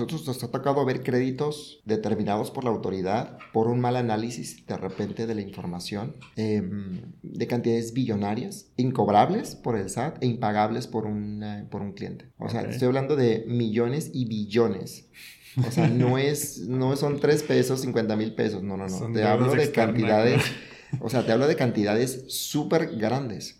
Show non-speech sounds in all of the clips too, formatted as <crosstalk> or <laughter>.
nosotros nos ha tocado ver créditos determinados por la autoridad por un mal análisis de repente de la información em, de cantidades billonarias, incobrables por el SAT e impagables por, por un cliente. O sea, estoy hablando de millones y billones. O sea, no, <laughs> es, no son 3 pesos, 50 mil pesos, no, no, no. te hablo de cantidades, o sea, te hablo de cantidades súper grandes.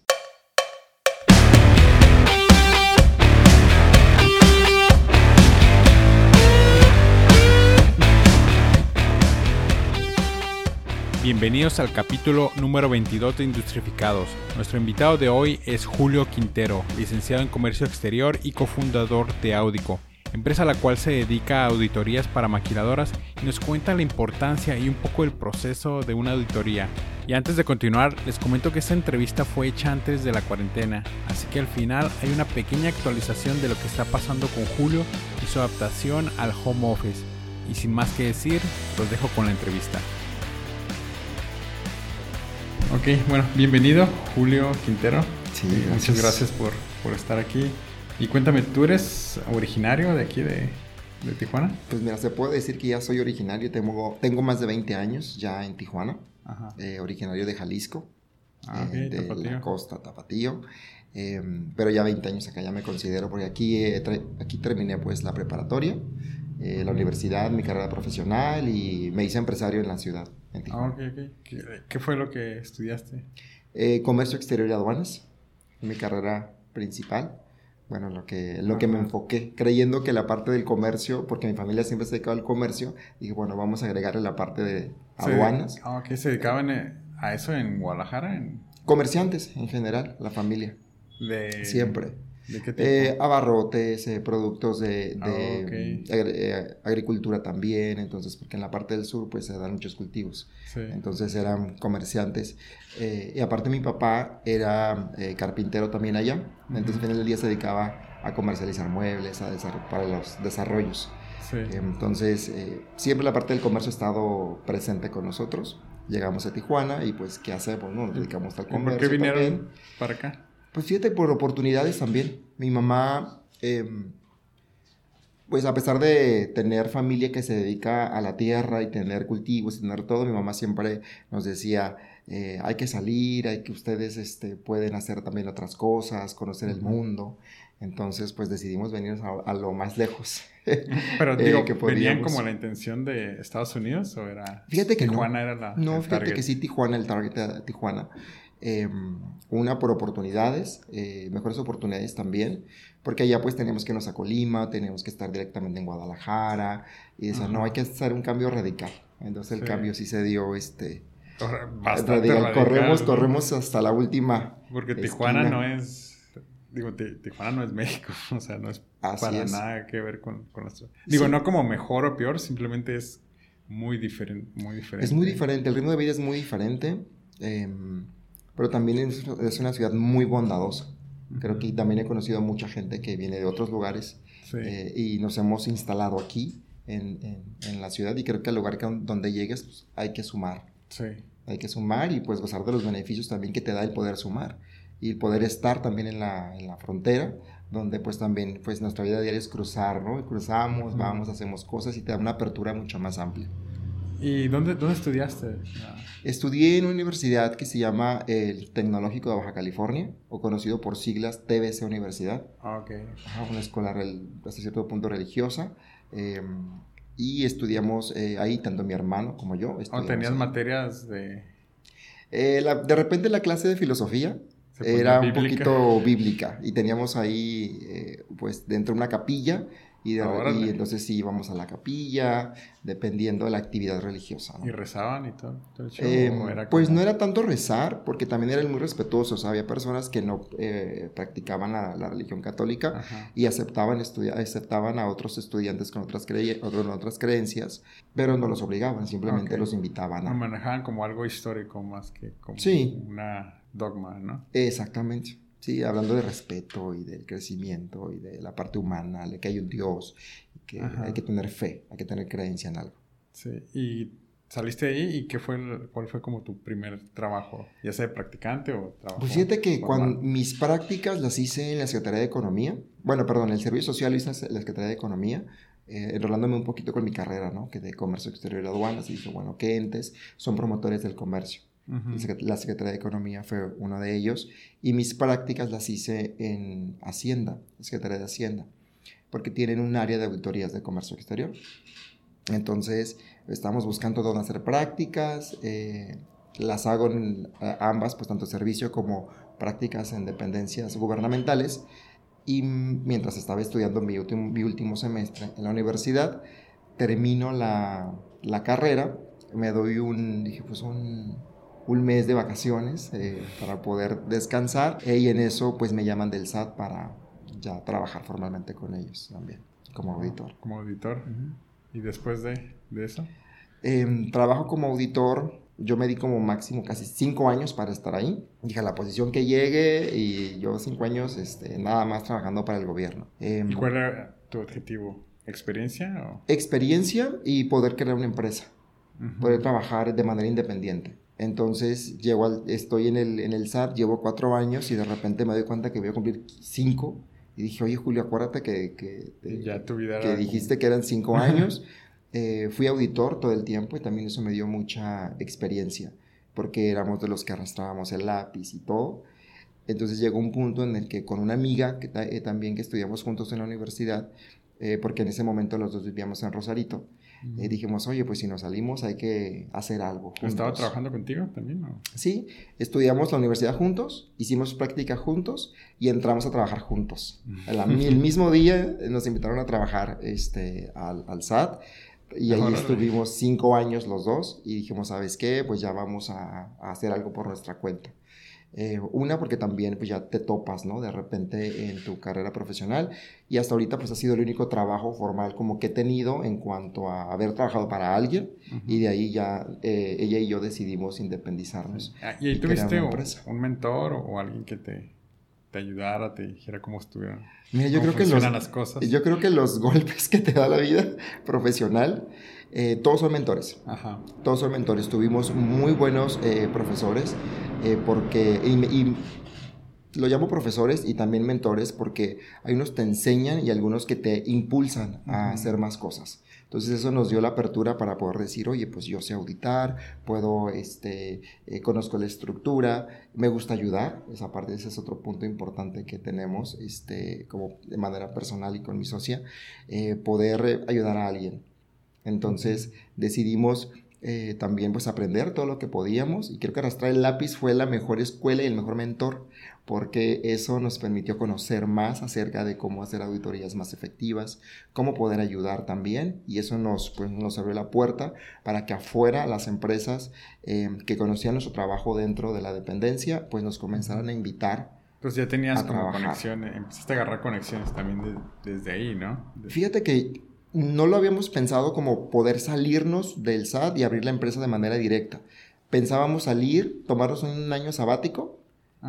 Bienvenidos al capítulo número 22 de Industrificados. Nuestro invitado de hoy es Julio Quintero, licenciado en Comercio Exterior y cofundador de Audico, empresa a la cual se dedica a auditorías para maquiladoras y nos cuenta la importancia y un poco el proceso de una auditoría. Y antes de continuar, les comento que esta entrevista fue hecha antes de la cuarentena, así que al final hay una pequeña actualización de lo que está pasando con Julio y su adaptación al home office. Y sin más que decir, los dejo con la entrevista. Ok, bueno, bienvenido Julio Quintero. Sí, Muchas gracias por, estar aquí. Y cuéntame, ¿tú eres originario de aquí de, Tijuana? Pues mira, se puede decir que ya soy originario, tengo, tengo más de 20 años ya en Tijuana, eh, originario de Jalisco, ah, eh, de la costa Tapatío, em, pero ya 20 años acá ya me considero, porque aquí, aquí terminé pues la preparatoria, eh, la universidad, mi carrera profesional y me hice empresario en la ciudad. Ah, ¿Qué, fue lo que estudiaste? Eh, comercio exterior y aduanas, mi carrera principal. Bueno, lo que, lo que me enfoqué, creyendo que la parte del comercio, porque mi familia siempre se dedicaba al comercio, dije, bueno, vamos a agregarle la parte de aduanas. Ah, ¿Se dedicaban a eso en Guadalajara? En... Comerciantes, en general, la familia. De... Siempre. ¿De qué tipo? Eh, abarrotes, eh, productos de, ah, eh, agricultura también, entonces, porque en la parte del sur pues se dan muchos cultivos. Entonces eran comerciantes. y aparte mi papá era carpintero también allá, entonces al final del día se dedicaba a comercializar muebles, a para los desarrollos. Entonces, siempre la parte del comercio ha estado presente con nosotros. Llegamos a Tijuana y pues, ¿qué hacemos? Nos dedicamos al comercio. ¿Por qué vinieron para acá? Pues fíjate, por oportunidades también. Mi mamá, em, pues a pesar de tener familia que se dedica a la tierra y tener cultivos y tener todo, mi mamá siempre nos decía, eh, hay que salir, hay que ustedes este, pueden hacer también otras cosas, conocer el mundo. Entonces, pues decidimos venir a, lo más lejos. <laughs> Pero <laughs> eh, digo, que ¿venían como la intención de Estados Unidos o era fíjate que Tijuana era la No, fíjate que sí, Tijuana, el target de Tijuana. Em, una por oportunidades, eh, mejores oportunidades también, porque allá pues teníamos que irnos a Colima, teníamos que estar directamente en Guadalajara, y eso, no, hay que hacer un cambio radical. Entonces el cambio sí se dio, este... radical. Corremos, corremos hasta la última. Porque Tijuana no es... Digo, Tijuana no es México, <laughs> o sea, no es para nada que ver con, con nuestro... Digo, no como mejor o peor, simplemente es muy diferente, muy diferente. Es muy diferente, el ritmo de vida es muy diferente. Eh, pero también es, una ciudad muy bondadosa. Creo que también he conocido a mucha gente que viene de otros lugares eh, y nos hemos instalado aquí en, en, la ciudad y creo que al lugar donde llegues pues, hay que sumar. Sí. Hay que sumar y pues gozar de los beneficios también que te da el poder sumar y poder estar también en la, en la frontera donde pues también pues nuestra vida diaria es cruzar, ¿no? cruzamos, vamos, hacemos cosas y te da una apertura mucho más amplia. ¿Y dónde, dónde estudiaste? Estudié en una universidad que se llama el Tecnológico de Baja California, o conocido por siglas TBC Universidad. Ah, ok. una escuela hasta cierto punto religiosa. Em, y estudiamos eh, ahí, tanto mi hermano como yo. ¿O tenías materias de...? Eh, de repente la clase de filosofía era un poquito bíblica y teníamos ahí, eh, pues, dentro de una capilla y, entonces sí íbamos a la capilla, dependiendo de la actividad religiosa. ¿Y rezaban y todo? Em, pues no era tanto rezar, porque también eran muy respetuosos. Había personas que no eh, practicaban la, religión católica y aceptaban, aceptaban a otros estudiantes con otras, otras creencias, pero no los obligaban, simplemente los invitaban a... Lo manejaban como algo histórico más que como una dogma, ¿no? Exactamente. Sí, hablando de respeto y del crecimiento y de la parte humana, de que hay un Dios, que hay que tener fe, hay que tener creencia en algo. Sí, y saliste ahí y qué fue cuál fue como tu primer trabajo, ya sea de practicante o trabajo. Pues fíjate que cuando mis prácticas las hice en la Secretaría de Economía, bueno, perdón, el Servicio Social hice en la Secretaría de Economía, eh, enrolándome un poquito con mi carrera, ¿no? Que de comercio exterior y aduanas, y dije, bueno, ¿qué entes son promotores del comercio? La Secretaría de Economía fue uno de ellos, y mis prácticas las hice en Hacienda, Secretaría de Hacienda, porque tienen un área de auditorías de comercio exterior. Entonces, estamos buscando dónde hacer prácticas, eh, las hago en ambas, pues tanto servicio como prácticas en dependencias gubernamentales. Y mientras estaba estudiando mi último, mi último semestre en la universidad, termino la, la carrera, me doy un, dije, pues un, un mes de vacaciones eh, para poder descansar eh, y en eso pues me llaman del SAT para ya trabajar formalmente con ellos también, como auditor. Como auditor. ¿Y después de, de eso? Em, trabajo como auditor yo me di como máximo casi cinco años para estar ahí. Dije, la posición que llegue y yo cinco años este, nada más trabajando para el gobierno. Em, ¿Y cuál era tu objetivo? ¿Experiencia? Experiencia y poder crear una empresa. Poder trabajar de manera independiente. Entonces, llego al, estoy en el, en el SAT, llevo cuatro años y de repente me doy cuenta que voy a cumplir cinco. Y dije, oye, Julio, acuérdate que, que, ya vida que dijiste que eran cinco <laughs> años. Eh, fui auditor todo el tiempo y también eso me dio mucha experiencia, porque éramos de los que arrastrábamos el lápiz y todo. Entonces llegó un punto en el que con una amiga, que eh, también que estudiamos juntos en la universidad, eh, porque en ese momento los dos vivíamos en Rosarito, dijimos, oye, pues si nos salimos hay que hacer algo. ¿Estaba trabajando contigo también? Sí, estudiamos la universidad juntos, hicimos práctica juntos y entramos a trabajar juntos. el mismo día nos invitaron a trabajar este, al, al SAT y ahí estuvimos cinco años los dos y dijimos, ¿sabes qué? Pues ya vamos a, hacer algo por nuestra cuenta. Eh, una, porque también pues ya te topas, ¿no? De repente en tu carrera profesional y hasta ahorita pues ha sido el único trabajo formal como que he tenido en cuanto a haber trabajado para alguien y de ahí ya eh, ella y yo decidimos independizarnos. Ah, ¿Y ahí tuviste un, un mentor o alguien que te te ayudara, te dijera cómo estuvieran. Mira, yo creo que los, las cosas. Yo creo que los <laughs> golpes que te da la vida profesional, eh, todos son mentores. Ajá. Todos son mentores. Tuvimos muy buenos eh, profesores, eh, porque, y, lo llamo profesores y también mentores, porque hay unos te enseñan y algunos que te impulsan a hacer más cosas. Entonces eso nos dio la apertura para poder decir, oye, pues yo sé auditar, puedo, este, eh, conozco la estructura, me gusta ayudar, esa parte, ese es otro punto importante que tenemos, este, como de manera personal y con mi socia, eh, poder ayudar a alguien. Entonces decidimos eh, también pues aprender todo lo que podíamos y creo que arrastrar el lápiz fue la mejor escuela y el mejor mentor porque eso nos permitió conocer más acerca de cómo hacer auditorías más efectivas, cómo poder ayudar también y eso nos, pues, nos abrió la puerta para que afuera las empresas eh, que conocían nuestro trabajo dentro de la dependencia pues nos comenzaran a invitar pues ya tenías como conexiones, empezaste a agarrar conexiones también desde ahí, ¿no? Fíjate que no lo habíamos pensado como poder salirnos del SAT y abrir la empresa de manera directa. Pensábamos salir, tomarnos un año sabático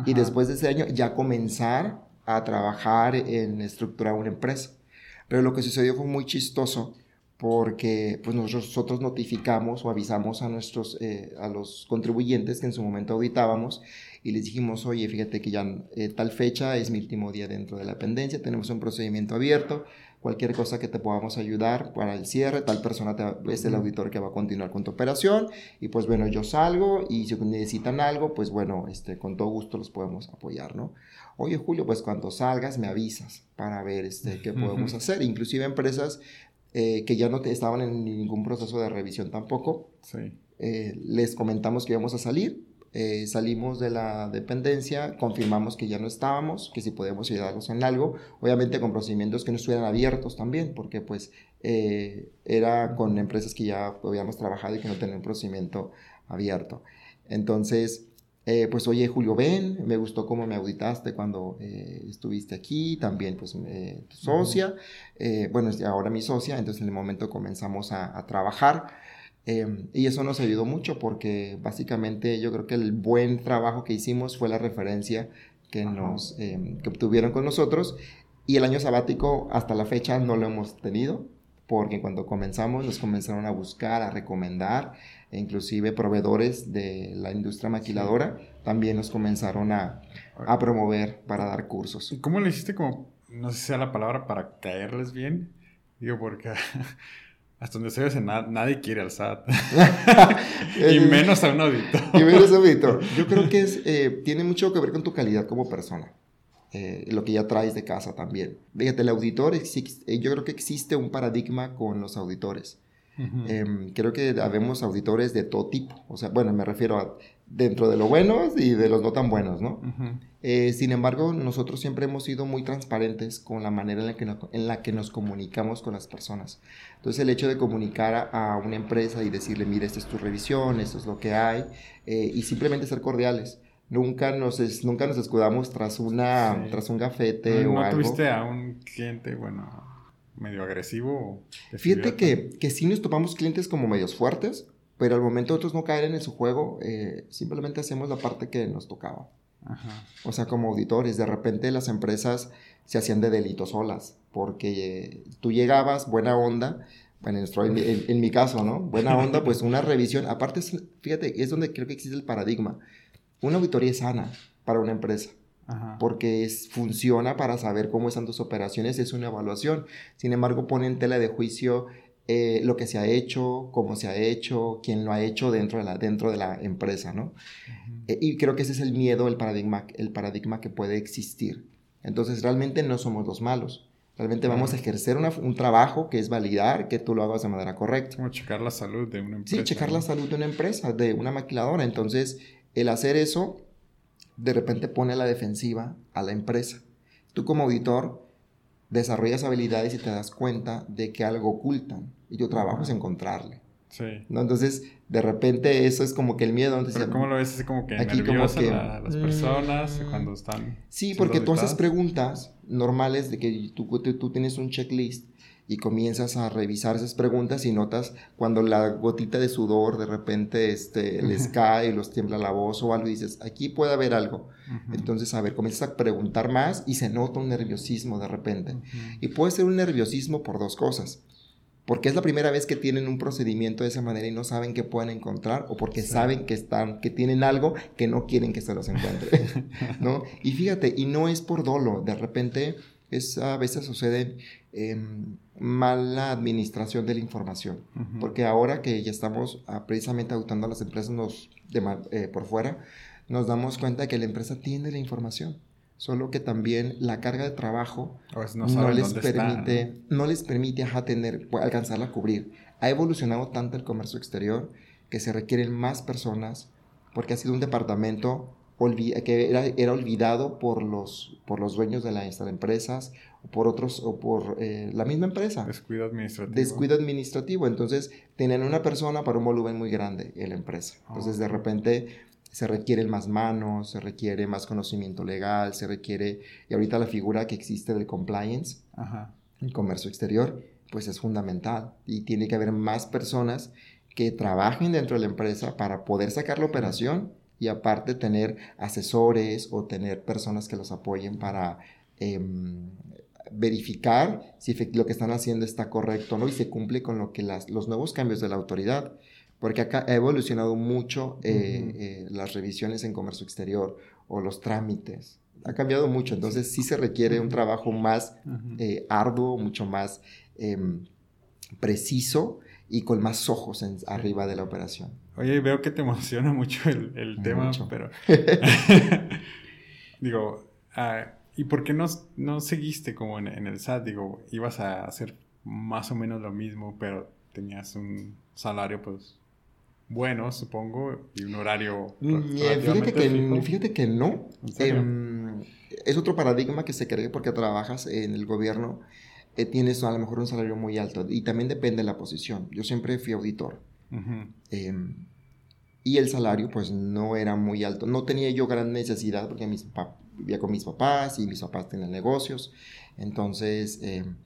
y después de ese año ya comenzar a trabajar en estructurar una empresa. Pero lo que sucedió fue muy chistoso porque pues nosotros notificamos o avisamos a nuestros eh, a los contribuyentes que en su momento auditábamos y les dijimos oye fíjate que ya eh, tal fecha es mi último día dentro de la dependencia tenemos un procedimiento abierto cualquier cosa que te podamos ayudar para el cierre, tal persona es el auditor que va a continuar con tu operación. Y pues bueno, yo salgo y si necesitan algo, pues bueno, este, con todo gusto los podemos apoyar, ¿no? Oye Julio, pues cuando salgas me avisas para ver este, qué podemos hacer, inclusive empresas eh, que ya no estaban en ningún proceso de revisión tampoco, eh, les comentamos que íbamos a salir, eh, salimos de la dependencia, confirmamos que ya no estábamos, que si podíamos ayudarlos en algo, obviamente con procedimientos que no estuvieran abiertos también, porque pues eh, era con empresas que ya habíamos trabajado y que no tenían un procedimiento abierto. Entonces, eh, pues oye Julio, ven, me gustó cómo me auditaste cuando estuviste aquí, también pues tu socia, bueno, ahora mi socia, entonces en el momento comenzamos a, a trabajar. Em, y eso nos ayudó mucho porque básicamente yo creo que el buen trabajo que hicimos fue la referencia que, nos, em, que obtuvieron con nosotros. Y el año sabático hasta la fecha no lo hemos tenido porque cuando comenzamos nos comenzaron a buscar, a recomendar, e inclusive proveedores de la industria maquiladora también nos comenzaron a, a promover para dar cursos. ¿Cómo le hiciste como, no sé si sea la palabra, para caerles bien? Digo, porque <laughs> hasta donde se ve, nadie quiere al SAT. <laughs> <laughs> y menos a un auditor. y menos a un auditor. Yo creo que es, eh, tiene mucho que ver con tu calidad como persona. Eh, lo que ya traes de casa también. Fíjate, el auditor, eh, yo creo que existe un paradigma con los auditores. Em, creo que habemos auditores de todo tipo. O sea, bueno, me refiero a dentro de lo buenos y de los no tan buenos, ¿no? Eh, sin embargo, nosotros siempre hemos sido muy transparentes con la manera en la, que nos, en la que nos comunicamos con las personas. Entonces, el hecho de comunicar a, una empresa y decirle, mira, esta es tu revisión, esto es lo que hay, eh, y simplemente ser cordiales. Nunca nos, nunca nos escudamos tras, una, tras un gafete o algo. ¿No tuviste a un cliente, bueno, medio agresivo? Fíjate que, que sí nos topamos clientes como medios fuertes, pero al momento de nosotros no caer en su juego, eh, simplemente hacemos la parte que nos tocaba. O sea, como auditores, de repente las empresas se hacían de delitos solas, porque tú llegabas, buena onda, bueno, en, mi caso, ¿no? Buena onda, pues una revisión. Aparte, fíjate, es donde creo que existe el paradigma. Una auditoría sana para una empresa. Porque es, funciona para saber cómo están tus operaciones, es una evaluación. Sin embargo, pone en tela de juicio eh, lo que se ha hecho, cómo se ha hecho, quién lo ha hecho dentro de la, dentro de la empresa, ¿no? Eh, y creo que ese es el miedo, el paradigma, el paradigma que puede existir. Entonces, realmente no somos los malos. Realmente vamos a ejercer un trabajo que es validar que tú lo hagas de manera correcta. Como checar la salud de una empresa. Sí, checar la salud de una empresa, de una maquiladora. Entonces, el hacer eso, de repente pone a la defensiva a la empresa. Tú como auditor desarrollas habilidades y te das cuenta de que algo ocultan y tu trabajo es encontrarle. Sí. ¿no? Entonces, de repente eso es como que el miedo. Pero ¿Cómo lo ves? Es como que aquí como que, las personas mm, cuando están... Sí, porque tú haces preguntas normales de que tú, tú tienes un checklist y comienzas a revisar esas preguntas y notas cuando la gotita de sudor de repente este, <laughs> les cae y los tiembla la voz o algo y dices, aquí puede haber algo. Entonces, a ver, comienzas a preguntar más y se nota un nerviosismo de repente. Y puede ser un nerviosismo por dos cosas. Porque es la primera vez que tienen un procedimiento de esa manera y no saben qué pueden encontrar o porque saben que están que tienen algo que no quieren que se los encuentre, <laughs> ¿no? Y fíjate, y no es por dolo, de repente es a veces sucede em, mala administración de la información. Porque ahora que ya estamos ah, precisamente auditando a las empresas nos, eh, por fuera, nos damos cuenta de que la empresa tiene la información. Solo que también la carga de trabajo no, les permite, ¿no? les permite tener, alcanzarla a cubrir. Ha evolucionado tanto el comercio exterior que se requieren más personas porque ha sido un departamento que era, era, olvidado por los, por los dueños de las empresas o por otros o por eh, la misma empresa. Descuido administrativo. Descuido administrativo. Entonces, tenían una persona para un volumen muy grande en la empresa. Entonces, de repente se requieren más manos, se requiere más conocimiento legal, se requiere, y ahorita la figura que existe del compliance, el comercio exterior, pues es fundamental y tiene que haber más personas que trabajen dentro de la empresa para poder sacar la operación y aparte tener asesores o tener personas que los apoyen para em, verificar si lo que están haciendo está correcto ¿no? y se cumple con lo que las, los nuevos cambios de la autoridad. Porque acá ha evolucionado mucho eh, eh, las revisiones en comercio exterior o los trámites. Ha cambiado mucho, entonces sí se requiere un trabajo más eh, arduo, mucho más em, preciso y con más ojos arriba de la operación. Oye, veo que te emociona mucho el, tema, pero... <laughs> <laughs> digo, uh, ¿y por qué no, no seguiste como en, el SAT? Digo, ibas a hacer más o menos lo mismo, pero tenías un salario, pues, bueno, supongo, y un horario. Mm, fíjate, que, fíjate que no. Em, es otro paradigma que se cree porque trabajas en el gobierno eh, tienes a lo mejor un salario muy alto y también depende de la posición. Yo siempre fui auditor. Em, y el salario pues no era muy alto. No tenía yo gran necesidad porque mis vivía con mis papás y mis papás tenían negocios. Entonces, em,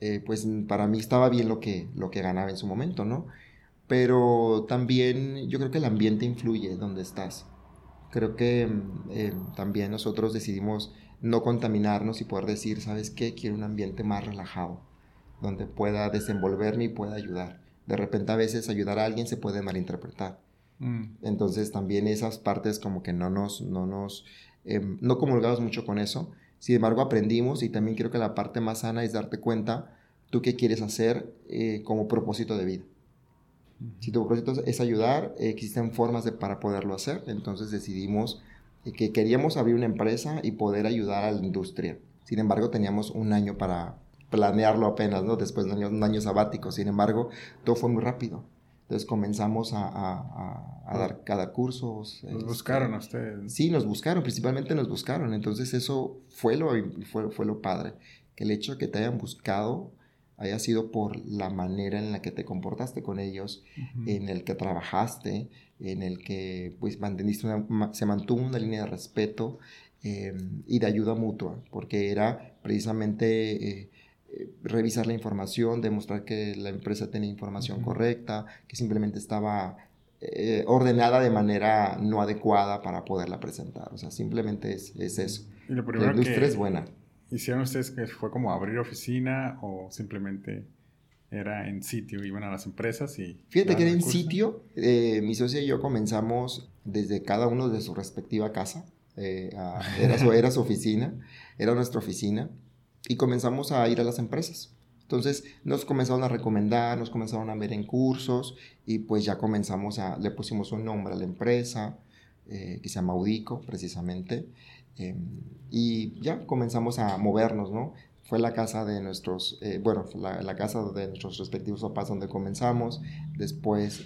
eh, pues para mí estaba bien lo que, lo que ganaba en su momento, ¿no? Pero también yo creo que el ambiente influye donde estás. Creo que em, también nosotros decidimos no contaminarnos y poder decir, ¿sabes qué? Quiero un ambiente más relajado, donde pueda desenvolverme y pueda ayudar. De repente a veces ayudar a alguien se puede malinterpretar. Mm. Entonces también esas partes como que no nos, no nos, em, no comulgamos mucho con eso. Sin embargo aprendimos y también creo que la parte más sana es darte cuenta tú qué quieres hacer eh, como propósito de vida. Si tu propósito es ayudar, existen formas de, para poderlo hacer. Entonces decidimos que queríamos abrir una empresa y poder ayudar a la industria. Sin embargo, teníamos un año para planearlo apenas, ¿no? Después de un año, un año sabático. Sin embargo, todo fue muy rápido. Entonces comenzamos a, a, a, dar cada cursos. Nos este, buscaron a ustedes. Sí, nos buscaron, principalmente nos buscaron. Entonces eso fue lo, fue, fue lo padre. Que el hecho de que te hayan buscado haya sido por la manera en la que te comportaste con ellos, en el que trabajaste, en el que pues manteniste se mantuvo una línea de respeto em, y de ayuda mutua, porque era precisamente eh, eh, revisar la información, demostrar que la empresa tenía información correcta, que simplemente estaba eh, ordenada de manera no adecuada para poderla presentar. O sea, simplemente es, es eso. Y lo la industria es buena. ¿Hicieron ustedes que fue como abrir oficina o simplemente era en sitio? Iban a las empresas y... Fíjate que era en sitio. Eh, mi socia y yo comenzamos desde cada uno de su respectiva casa. Eh, era, su, era su oficina, era nuestra oficina. Y comenzamos a ir a las empresas. Entonces nos comenzaron a recomendar, nos comenzaron a ver en cursos y pues ya comenzamos a, le pusimos un nombre a la empresa eh, que se llama Audico precisamente Em, y ya comenzamos a movernos, ¿no? Fue la casa de nuestros, eh, bueno, la, la, casa de nuestros respectivos papás donde comenzamos. Después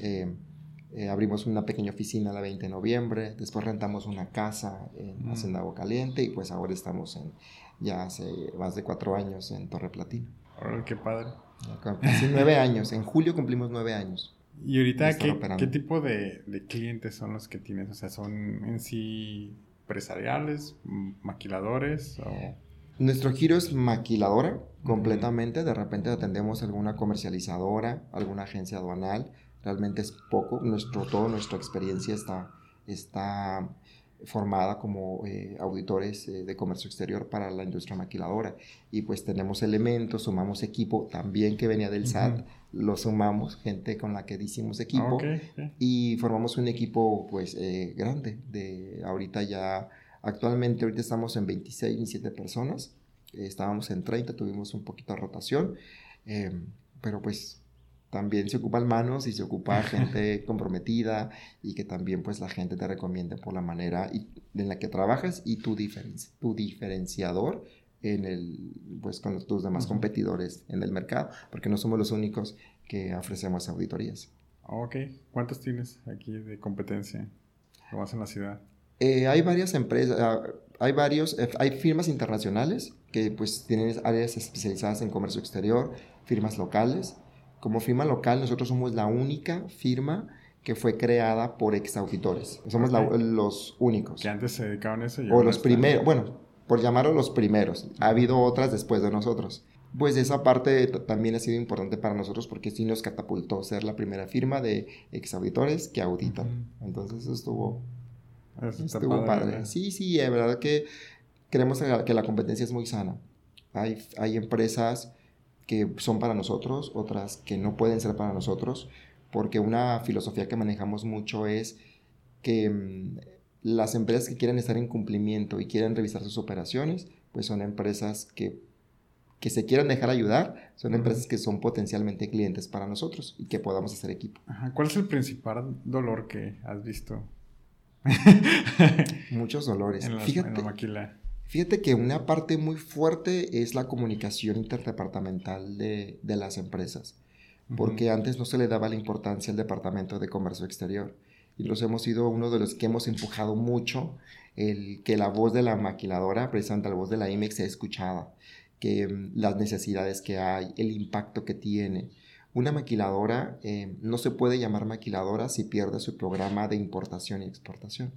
eh, abrimos una pequeña oficina el 20 de noviembre. Después rentamos una casa en mm. Hacienda Agua Caliente y pues ahora estamos en, ya hace más de cuatro años en Torre Platina. qué padre. Casi nueve años. En julio cumplimos nueve años. ¿Y ahorita qué, qué, tipo de, de, clientes son los que tienes? O sea, ¿son en sí empresariales, maquiladores o... Nuestro giro es maquiladora completamente. De repente atendemos alguna comercializadora, alguna agencia aduanal. Realmente es poco. Nuestro, toda nuestra experiencia está, está formada como eh, auditores eh, de comercio exterior para la industria maquiladora. Y pues tenemos elementos, sumamos equipo también que venía del SAT, lo sumamos, gente con la que hicimos equipo y formamos un equipo pues eh, grande. De ahorita ya, actualmente ahorita estamos en 26, 27 personas, estábamos en 30, tuvimos un poquito de rotación, pero pues también se ocupan manos y se ocupa <laughs> gente comprometida y que también pues la gente te recomiende por la manera en la que trabajas y tu, tu diferenciador en el, pues con tus demás competidores en el mercado, porque no somos los únicos que ofrecemos auditorías. Ok, ¿cuántos tienes aquí de competencia? ¿Lo vas en la ciudad? Eh, hay varias empresas, ah, hay varios, eh, hay firmas internacionales que pues tienen áreas especializadas en comercio exterior, firmas locales, como firma local, nosotros somos la única firma que fue creada por ex auditores. Somos los únicos. Que antes se dedicaban a eso. o los primeros, bueno, por llamarlo los primeros. Ha habido otras después de nosotros. Pues esa parte también ha sido importante para nosotros porque sí nos catapultó ser la primera firma de ex auditores que auditan. Entonces eso estuvo, estuvo padre. Sí, sí, es verdad que creemos que la competencia es muy sana. Hay, hay empresas que son para nosotros, otras que no pueden ser para nosotros, porque una filosofía que manejamos mucho es que mm, las empresas que quieren estar en cumplimiento y quieren revisar sus operaciones, pues son empresas que, que se quieran dejar ayudar, son empresas que son potencialmente clientes para nosotros y que podamos hacer equipo. ¿Cuál es el principal dolor que has visto? Muchos dolores. <laughs> En, Fíjate, la maquila. Fíjate que una parte muy fuerte es la comunicación interdepartamental de, las empresas, porque antes no se le daba la importancia al Departamento de Comercio Exterior y los hemos sido uno de los que hemos empujado mucho el que la voz de la maquiladora, precisamente la voz de la IMEX, sea escuchada, que mm, las necesidades que hay, el impacto que tiene. Una maquiladora eh, no se puede llamar maquiladora si pierde su programa de importación y exportación.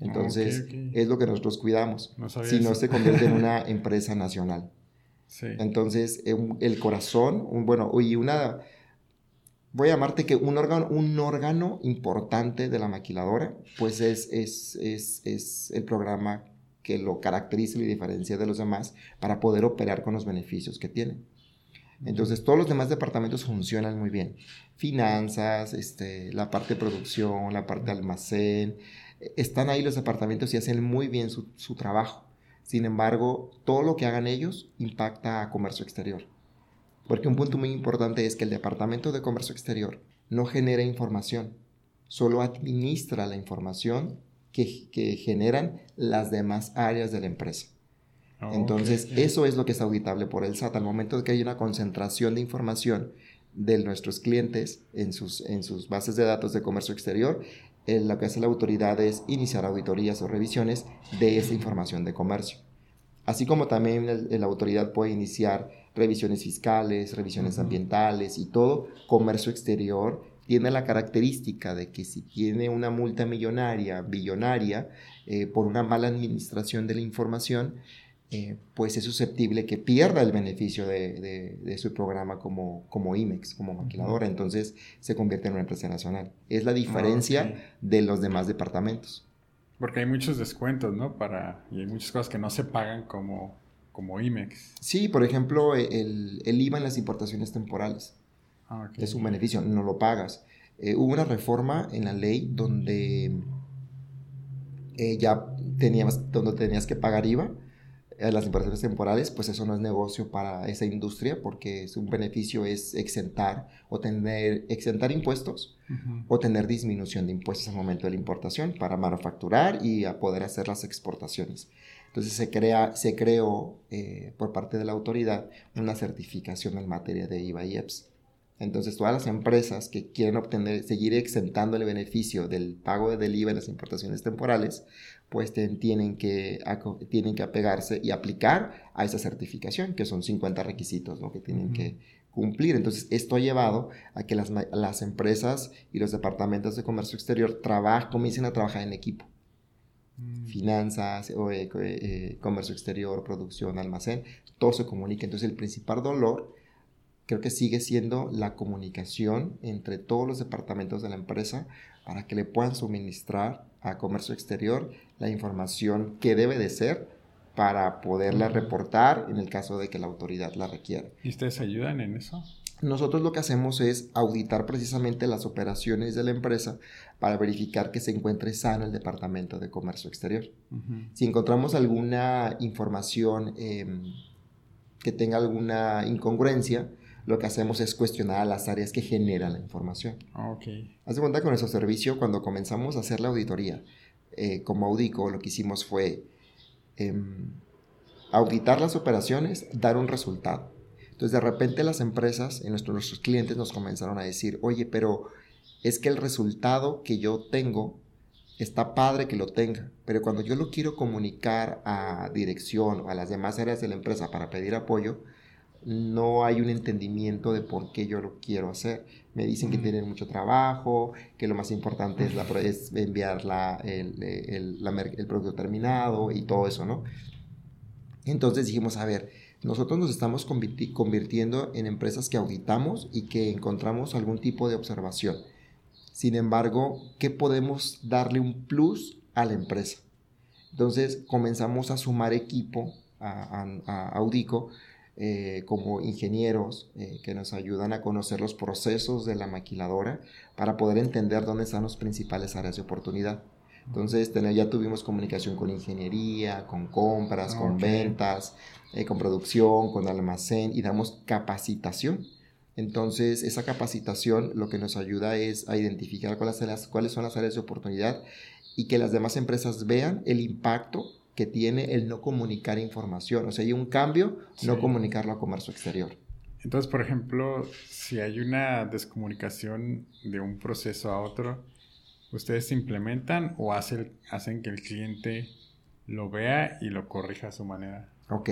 Entonces, es lo que nosotros cuidamos. si no se convierte en <laughs> una empresa nacional. Entonces, el corazón, un, bueno, y una, voy a llamarte que un órgano, un órgano importante de la maquiladora, pues es, es, es, es el programa que lo caracteriza y diferencia de los demás para poder operar con los beneficios que tiene. Entonces, todos los demás departamentos funcionan muy bien. Finanzas, este, la parte de producción, la parte de almacén, están ahí los departamentos y hacen muy bien su, trabajo. Sin embargo, todo lo que hagan ellos impacta a comercio exterior. Porque un punto muy importante es que el Departamento de Comercio Exterior no genera información, solo administra la información que, que generan las demás áreas de la empresa. Entonces, eso es lo que es auditable por el SAT. Al momento de que hay una concentración de información de nuestros clientes en sus, en sus bases de datos de comercio exterior, eh, lo que hace la autoridad es iniciar auditorías o revisiones de esa información de comercio. Así como también la autoridad puede iniciar revisiones fiscales, revisiones ambientales y todo, comercio exterior tiene la característica de que si tiene una multa millonaria, billonaria, eh, por una mala administración de la información, eh, pues es susceptible que pierda el beneficio de, su programa como, como IMEX, como maquiladora. Entonces se convierte en una empresa nacional. Es la diferencia de los demás departamentos. Porque hay muchos descuentos, ¿no? Para, y hay muchas cosas que no se pagan como, como IMEX. Sí, por ejemplo, el, el IVA en las importaciones temporales. Ah, es un beneficio, no lo pagas. Eh, hubo una reforma en la ley donde eh, ya tenías, donde tenías que pagar IVA las importaciones temporales, pues eso no es negocio para esa industria porque un beneficio es exentar o tener, exentar impuestos o tener disminución de impuestos al momento de la importación para manufacturar y a poder hacer las exportaciones. Entonces se, crea, se creó eh, por parte de la autoridad una certificación en materia de IVA y EPS. Entonces, todas las empresas que quieren obtener, seguir exentando el beneficio del pago del IVA en las importaciones temporales, pues tienen que, tienen que apegarse y aplicar a esa certificación, que son 50 requisitos ¿no? que tienen que cumplir. Entonces, esto ha llevado a que las, las empresas y los departamentos de comercio exterior comiencen a trabajar en equipo. Mm. Finanzas, o, eh, eh, comercio exterior, producción, almacén, todo se comunica. Entonces, el principal dolor creo que sigue siendo la comunicación entre todos los departamentos de la empresa para que le puedan suministrar a comercio exterior la información que debe de ser para poderla reportar en el caso de que la autoridad la requiera. ¿Y ustedes ayudan en eso? Nosotros lo que hacemos es auditar precisamente las operaciones de la empresa para verificar que se encuentre sano el Departamento de Comercio Exterior. Si encontramos alguna información em, que tenga alguna incongruencia, lo que hacemos es cuestionar a las áreas que generan la información. Ah, ok. Haz de cuenta con nuestro servicio, cuando comenzamos a hacer la auditoría, eh, como Audico, lo que hicimos fue em, auditar las operaciones, dar un resultado. Entonces, de repente las empresas, y nuestros, nuestros clientes nos comenzaron a decir, oye, pero es que el resultado que yo tengo está padre que lo tenga, pero cuando yo lo quiero comunicar a dirección o a las demás áreas de la empresa para pedir apoyo, no hay un entendimiento de por qué yo lo quiero hacer. Me dicen que tienen mucho trabajo, que lo más importante es, la, es enviar el, el, producto terminado y todo eso, ¿no? Entonces dijimos, a ver, nosotros nos estamos convirtiendo en empresas que auditamos y que encontramos algún tipo de observación. Sin embargo, ¿qué podemos darle un plus a la empresa? Entonces comenzamos a sumar equipo a, a Audico eh, como ingenieros eh, que nos ayudan a conocer los procesos de la maquiladora para poder entender dónde están las principales áreas de oportunidad. Entonces ya tuvimos comunicación con ingeniería, con compras, con ventas, eh, con producción, con almacén y damos capacitación. Entonces esa capacitación lo que nos ayuda es a identificar cuáles, cuáles son las áreas de oportunidad y que las demás empresas vean el impacto que tiene el no comunicar información. O sea, hay un cambio, no comunicarlo a comercio exterior. Entonces, por ejemplo, si hay una descomunicación de un proceso a otro, ¿ustedes implementan o hacen, hacen que el cliente lo vea y lo corrija a su manera? Ok.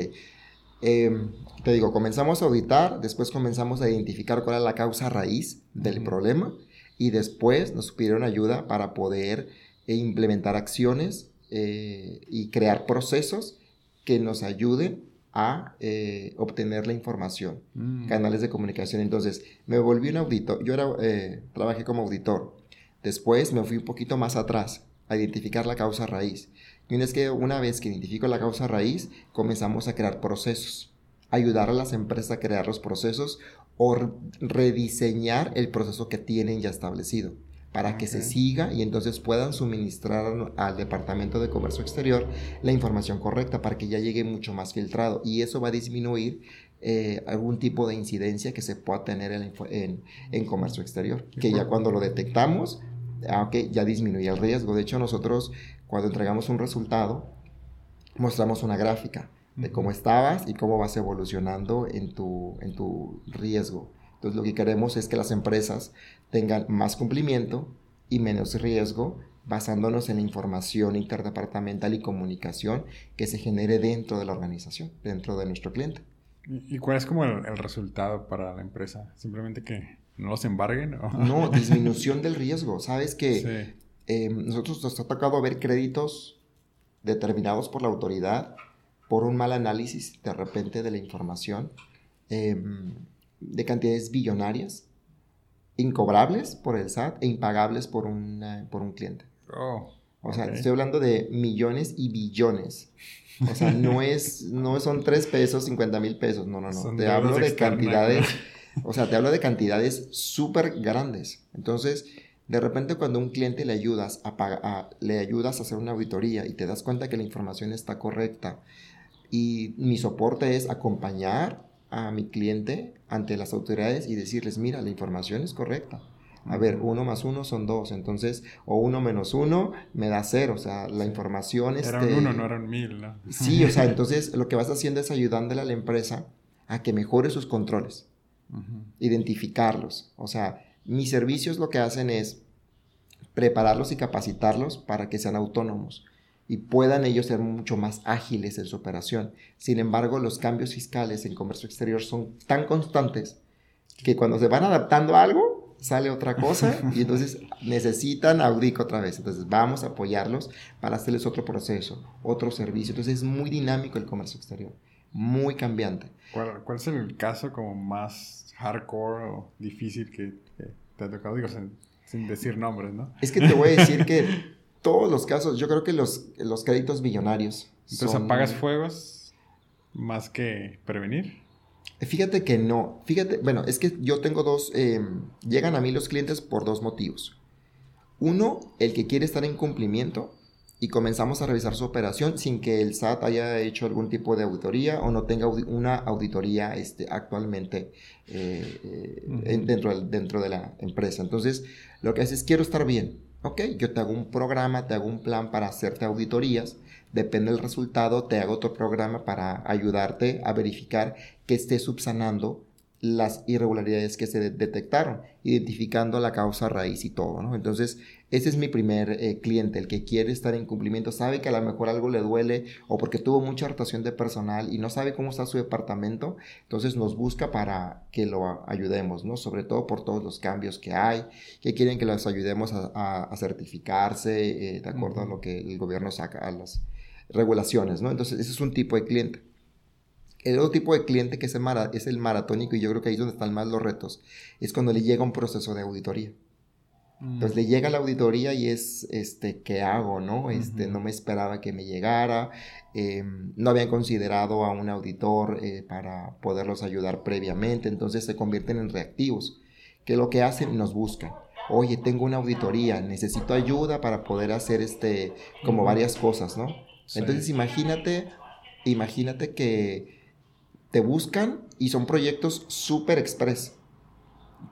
Em, te digo, comenzamos a auditar, después comenzamos a identificar cuál es la causa raíz del problema y después nos pidieron ayuda para poder eh, implementar acciones eh, y crear procesos que nos ayuden a eh, obtener la información, mm. canales de comunicación. Entonces, me volví un auditor, yo era, eh, trabajé como auditor, después me fui un poquito más atrás a identificar la causa raíz. Y vez que, una vez que identifico la causa raíz, comenzamos a crear procesos, ayudar a las empresas a crear los procesos o rediseñar el proceso que tienen ya establecido para que se siga y entonces puedan suministrar al Departamento de Comercio Exterior la información correcta para que ya llegue mucho más filtrado y eso va a disminuir eh, algún tipo de incidencia que se pueda tener en, en, comercio exterior. Que ya cuando lo detectamos, aunque ah, ya disminuye el riesgo. De hecho, nosotros cuando entregamos un resultado, mostramos una gráfica de cómo estabas y cómo vas evolucionando en tu, en tu riesgo. Entonces, lo que queremos es que las empresas tengan más cumplimiento y menos riesgo basándonos en la información interdepartamental y comunicación que se genere dentro de la organización, dentro de nuestro cliente. ¿Y cuál es como el, resultado para la empresa? ¿Simplemente que no los embarguen? No, <laughs> disminución del riesgo. Sabes que eh, nosotros nos ha tocado ver créditos determinados por la autoridad por un mal análisis de repente de la información em, de cantidades billonarias, incobrables por el SAT e impagables por, por un cliente. Oh, o sea, estoy hablando de millones y billones. O sea, no <laughs> es, no son tres pesos, 50 mil pesos, no, no, no. te hablo de cantidades, o sea, te hablo de cantidades súper grandes. Entonces, de repente cuando a un cliente le ayudas a, le ayudas a hacer una auditoría y te das cuenta que la información está correcta y mi soporte es acompañar a mi cliente ante las autoridades y decirles, mira, la información es correcta. A ver, uno más uno son dos, entonces, o uno menos uno me da cero, o sea, la información... Eran este, uno, no eran mil, ¿no? Sí, o sea, <laughs> entonces lo que vas haciendo es ayudándole a la empresa a que mejore sus controles, identificarlos, o sea, mis servicios lo que hacen es prepararlos y capacitarlos para que sean autónomos y puedan ellos ser mucho más ágiles en su operación. Sin embargo, los cambios fiscales en comercio exterior son tan constantes que cuando se van adaptando a algo, sale otra cosa <laughs> y entonces necesitan Audico otra vez. Entonces vamos a apoyarlos para hacerles otro proceso, otro servicio. Entonces es muy dinámico el comercio exterior, muy cambiante. ¿Cuál, cuál es el caso como más hardcore o difícil que, te ha tocado? Digo, sin, decir nombres, ¿no? Es que te voy a decir que <laughs> todos los casos, yo creo que los, los créditos billonarios. Entonces apagas fuegos más que prevenir. Fíjate que no. Fíjate, bueno, es que yo tengo dos. Em, llegan a mí los clientes por dos motivos. Uno, el que quiere estar en cumplimiento y comenzamos a revisar su operación sin que el SAT haya hecho algún tipo de auditoría o no tenga una auditoría este, actualmente eh, eh, dentro, dentro de la empresa. Entonces, lo que hace es quiero estar bien. Ok, yo te hago un programa, te hago un plan para hacerte auditorías. Depende del resultado, te hago otro programa para ayudarte a verificar que esté subsanando las irregularidades que se detectaron, identificando la causa raíz y todo, ¿no? Entonces, ese es mi primer eh, cliente, el que quiere estar en cumplimiento, sabe que a lo mejor algo le duele o porque tuvo mucha rotación de personal y no sabe cómo está su departamento, entonces nos busca para que lo ayudemos, ¿no? Sobre todo por todos los cambios que hay, que quieren que los ayudemos a, certificarse eh, de acuerdo a lo que el gobierno saca a las regulaciones, ¿no? Entonces, ese es un tipo de cliente. El otro tipo de cliente que es el, es el maratónico, y yo creo que ahí es donde están más los retos, es cuando le llega un proceso de auditoría. Entonces le llega la auditoría y es, este, ¿qué hago, no? Este, no me esperaba que me llegara, em, no habían considerado a un auditor eh, para poderlos ayudar previamente, entonces se convierten en reactivos, que lo que hacen nos buscan. Oye, tengo una auditoría, necesito ayuda para poder hacer este, como varias cosas, ¿no? Entonces imagínate, imagínate que te buscan y son proyectos súper express.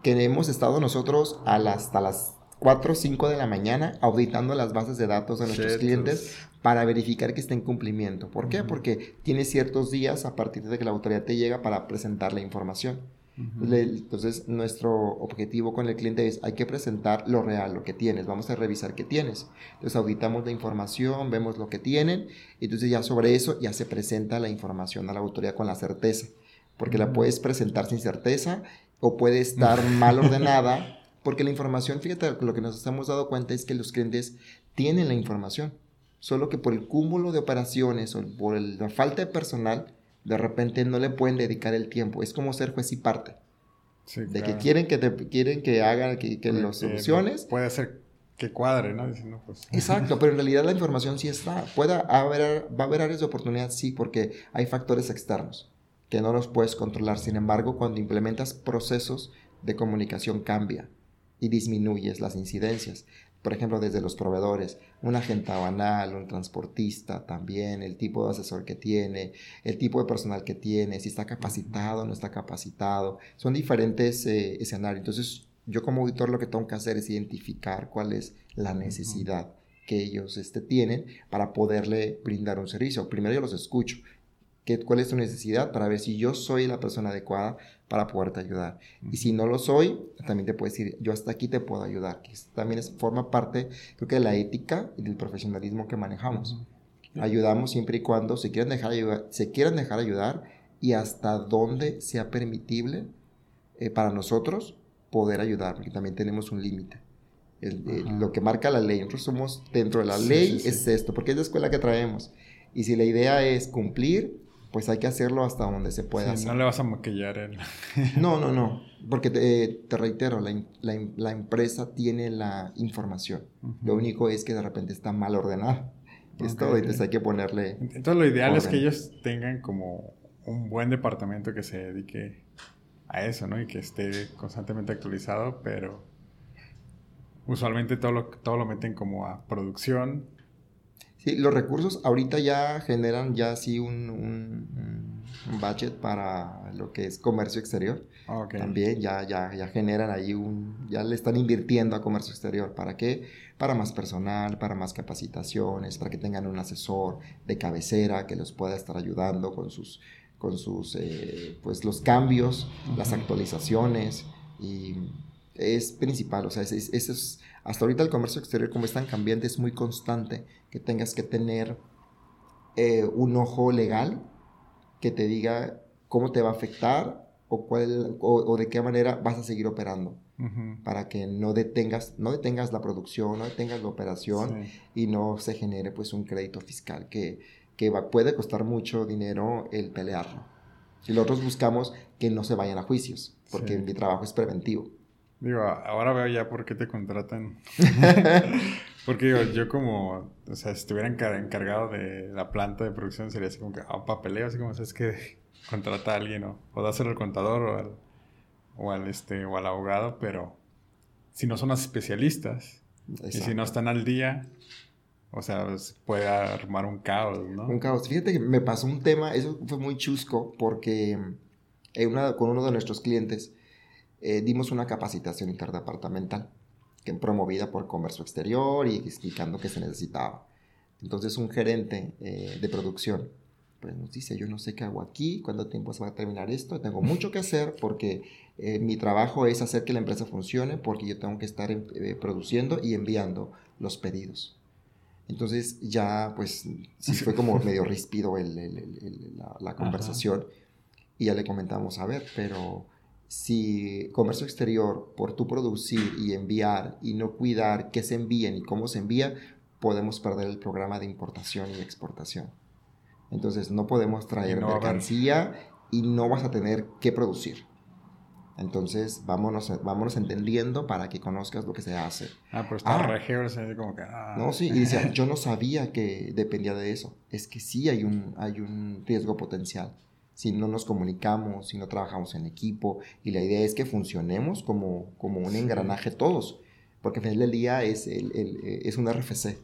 Que hemos estado nosotros a hasta las 4 o 5 de la mañana auditando las bases de datos de nuestros clientes para verificar que esté en cumplimiento. ¿Por qué? Porque tiene ciertos días a partir de que la autoridad te llega para presentar la información. Entonces, nuestro objetivo con el cliente es, hay que presentar lo real, lo que tienes, vamos a revisar qué tienes. Entonces, auditamos la información, vemos lo que tienen, y entonces ya sobre eso ya se presenta la información a la autoridad con la certeza, porque la puedes presentar sin certeza o puede estar mal ordenada, <laughs> porque la información, fíjate, lo que nos hemos dado cuenta es que los clientes tienen la información, solo que por el cúmulo de operaciones o por la falta de personal, de repente no le pueden dedicar el tiempo. Es como ser juez y parte. de que quieren que te quieren que hagan que, que los soluciones. Puede ser que cuadre, ¿no? Pues, <laughs> Exacto, pero en realidad la información sí está. Pueda haber, va a haber áreas de oportunidad, sí, porque hay factores externos que no los puedes controlar. Sin embargo, cuando implementas procesos de comunicación cambia y disminuyes las incidencias. Por ejemplo, desde los proveedores, un agente banal, un transportista también, el tipo de asesor que tiene, el tipo de personal que tiene, si está capacitado o no está capacitado. Son diferentes eh, escenarios. Entonces, yo como auditor lo que tengo que hacer es identificar cuál es la necesidad que ellos este, tienen para poderle brindar un servicio. Primero yo los escucho. ¿Qué, ¿Cuál es tu necesidad? Para ver si yo soy la persona adecuada para poderte ayudar. Y si no lo soy, también te puedo decir, yo hasta aquí te puedo ayudar. Que también es, forma parte, creo que de la ética y del profesionalismo que manejamos. Ayudamos siempre y cuando se quieran dejar ayudar, se quieran dejar ayudar y hasta dónde sea permitible eh, para nosotros poder ayudar, porque también tenemos un límite. lo que marca la ley, nosotros somos dentro de la ley, es esto, porque es la escuela que traemos. Y si la idea es cumplir, pues hay que hacerlo hasta donde se pueda. No le vas a maquillar él. <laughs> no, no, no. Porque te, reitero, la, empresa tiene la información. Lo único es que de repente está mal ordenada. Es todo, entonces hay que ponerle. Entonces lo ideal es que ellos tengan como un buen departamento que se dedique a eso, ¿no? Y que esté constantemente actualizado, pero usualmente todo lo, todo lo meten como a producción Sí, los recursos ahorita ya generan ya sí un, un, budget para lo que es comercio exterior. También ya, ya, ya generan ahí un, ya le están invirtiendo a comercio exterior. ¿Para qué? Para más personal, para más capacitaciones, para que tengan un asesor de cabecera que los pueda estar ayudando con sus, con sus, eh, pues los cambios, las actualizaciones y es principal, o sea, eso es, hasta ahorita el comercio exterior como es tan cambiante es muy constante que tengas que tener eh, un ojo legal que te diga cómo te va a afectar o, cuál, o, de qué manera vas a seguir operando para que no detengas, no detengas la producción, no detengas la operación y no se genere pues un crédito fiscal que, que puede costar mucho dinero el pelearlo. Y nosotros buscamos que no se vayan a juicios, porque mi trabajo es preventivo. Digo, ahora veo ya por qué te contratan. <laughs> Porque digo, yo como, o sea, si estuviera encargado de la planta de producción sería así como que, ah, papeleo, así como, es que <laughs> contrata a alguien o, o dáselo al contador o al, o al, este, o al abogado, pero si no son los especialistas y si no están al día, o sea, pues, puede armar un caos, ¿no? Un caos. Fíjate que me pasó un tema, eso fue muy chusco, porque una, con uno de nuestros clientes, eh, dimos una capacitación interdepartamental que promovida por Comercio Exterior y explicando qué se necesitaba. Entonces un gerente eh, de producción pues nos dice, yo no sé qué hago aquí, cuánto tiempo se va a terminar esto, tengo mucho que hacer porque eh, mi trabajo es hacer que la empresa funcione porque yo tengo que estar produciendo y enviando los pedidos. Entonces ya pues sí fue como <laughs> medio rispido la, conversación y ya le comentamos, a ver, pero si comercio exterior, por tu producir y enviar y no cuidar qué se envíen y cómo se envía, podemos perder el programa de importación y exportación. Entonces no podemos traer mercancía y no vas a tener que producir. Entonces, vámonos, vámonos entendiendo para que conozcas lo que se hace. Ah, pero está ah, como que... Ah. No, sí, y dice, <laughs> yo no sabía que dependía de eso. Es que sí hay un, hay un riesgo potencial si no nos comunicamos, si no trabajamos en equipo. Y la idea es que funcionemos como, como un engranaje todos, porque al final del día es, el, el, es un RFC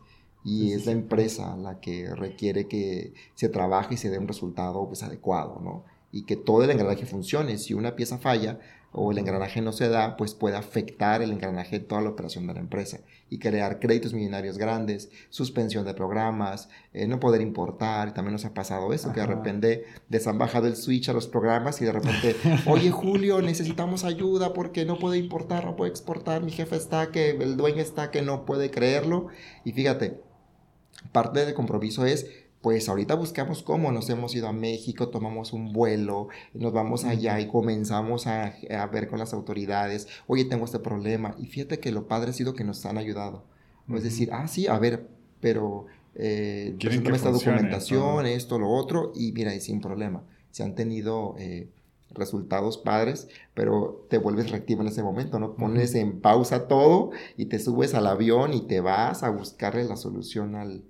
y es la empresa la que requiere que se trabaje y se dé un resultado pues, adecuado, ¿no? Y que todo el engranaje funcione. Si una pieza falla, o el engranaje no se da, pues puede afectar el engranaje de toda la operación de la empresa y crear créditos millonarios grandes, suspensión de programas, eh, no poder importar. También nos ha pasado eso, que de repente les han bajado el switch a los programas y de repente, oye Julio, necesitamos ayuda porque no puede importar, no puede exportar, mi jefe está que, el dueño está que no puede creerlo. Y fíjate, parte del compromiso es pues ahorita buscamos cómo nos hemos ido a México, tomamos un vuelo, nos vamos allá y comenzamos a, ver con las autoridades, oye, tengo este problema. Y fíjate que lo padre ha sido que nos han ayudado. Es decir, ah, sí, a ver, pero eh, esta documentación, esto, lo otro, y mira, y sin problema. Se han tenido eh, resultados padres, pero te vuelves reactivo en ese momento, ¿no? Pones en pausa todo y te subes al avión y te vas a buscarle la solución al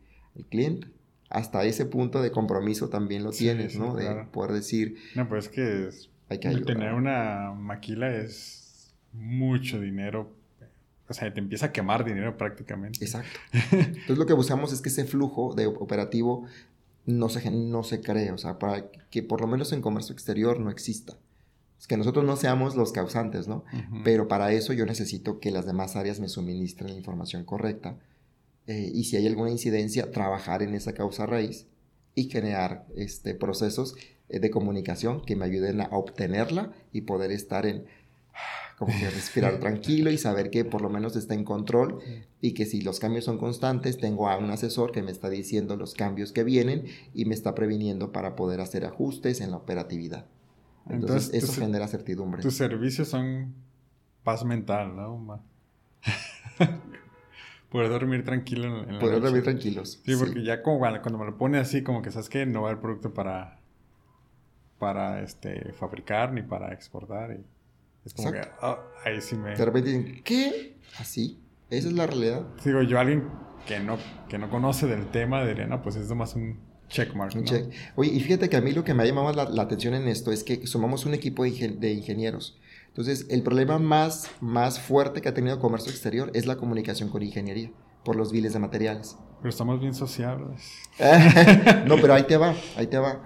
cliente hasta ese punto de compromiso también lo tienes, ¿no? De poder decir... No, pues es que, hay que tener una maquila es mucho dinero o sea, te empieza a quemar dinero prácticamente. Exacto. <laughs> Entonces lo que buscamos es que ese flujo de operativo no se, no se cree, o sea, para que por lo menos en comercio exterior no exista. Es que nosotros no seamos los causantes, ¿no? Pero para eso yo necesito que las demás áreas me suministren la información correcta eh, y si hay alguna incidencia, trabajar en esa causa raíz y generar este, procesos eh, de comunicación que me ayuden a obtenerla y poder estar en, <sighs> como que respirar <laughs> tranquilo y saber que por lo menos está en control y que si los cambios son constantes, tengo a un asesor que me está diciendo los cambios que vienen y me está previniendo para poder hacer ajustes en la operatividad. Entonces, eso genera certidumbre. Tus servicios son paz mental, ¿no? <laughs> Poder dormir tranquilo en, Poder dormir tranquilos. Sí, porque ya como cuando me lo pone así, como que sabes que no va el producto para, para este, fabricar ni para exportar. Y es como que, oh, ahí sí me... De repente dicen, ¿qué? ¿Así? ¿Esa es la realidad? Digo, yo alguien que no, que no conoce del tema diría, no, pues es más un checkmark. Un check. Oye, y fíjate que a mí lo que me ha llamado la, atención en esto es que sumamos un equipo de, de ingenieros. Entonces, el problema más, más fuerte que ha tenido comercio exterior es la comunicación con ingeniería por los biles de materiales. Pero estamos bien sociables. <laughs> no, pero ahí te va, ahí te va.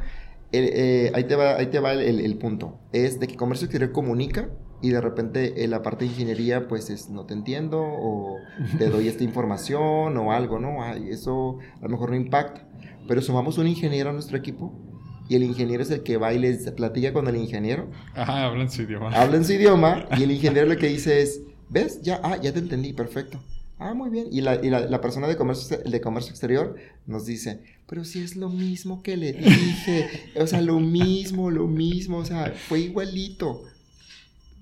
Eh, ahí te va, ahí te va el, punto. Es de que comercio exterior comunica y de repente en la parte de ingeniería pues es no te entiendo o te doy esta información o algo, ¿no? Ay, eso a lo mejor no impacta. Pero sumamos un ingeniero a nuestro equipo y el ingeniero es el que va y les platica con el ingeniero. Ajá, hablan su idioma. Hablan su idioma y el <laughs> ingeniero lo que dice es, ¿ves? Ya, ah, ya te entendí, perfecto. Ah, muy bien. Y la, y la, persona de comercio, de comercio exterior nos dice, pero si es lo mismo que le dije, o sea, lo mismo, lo mismo, o sea, fue igualito.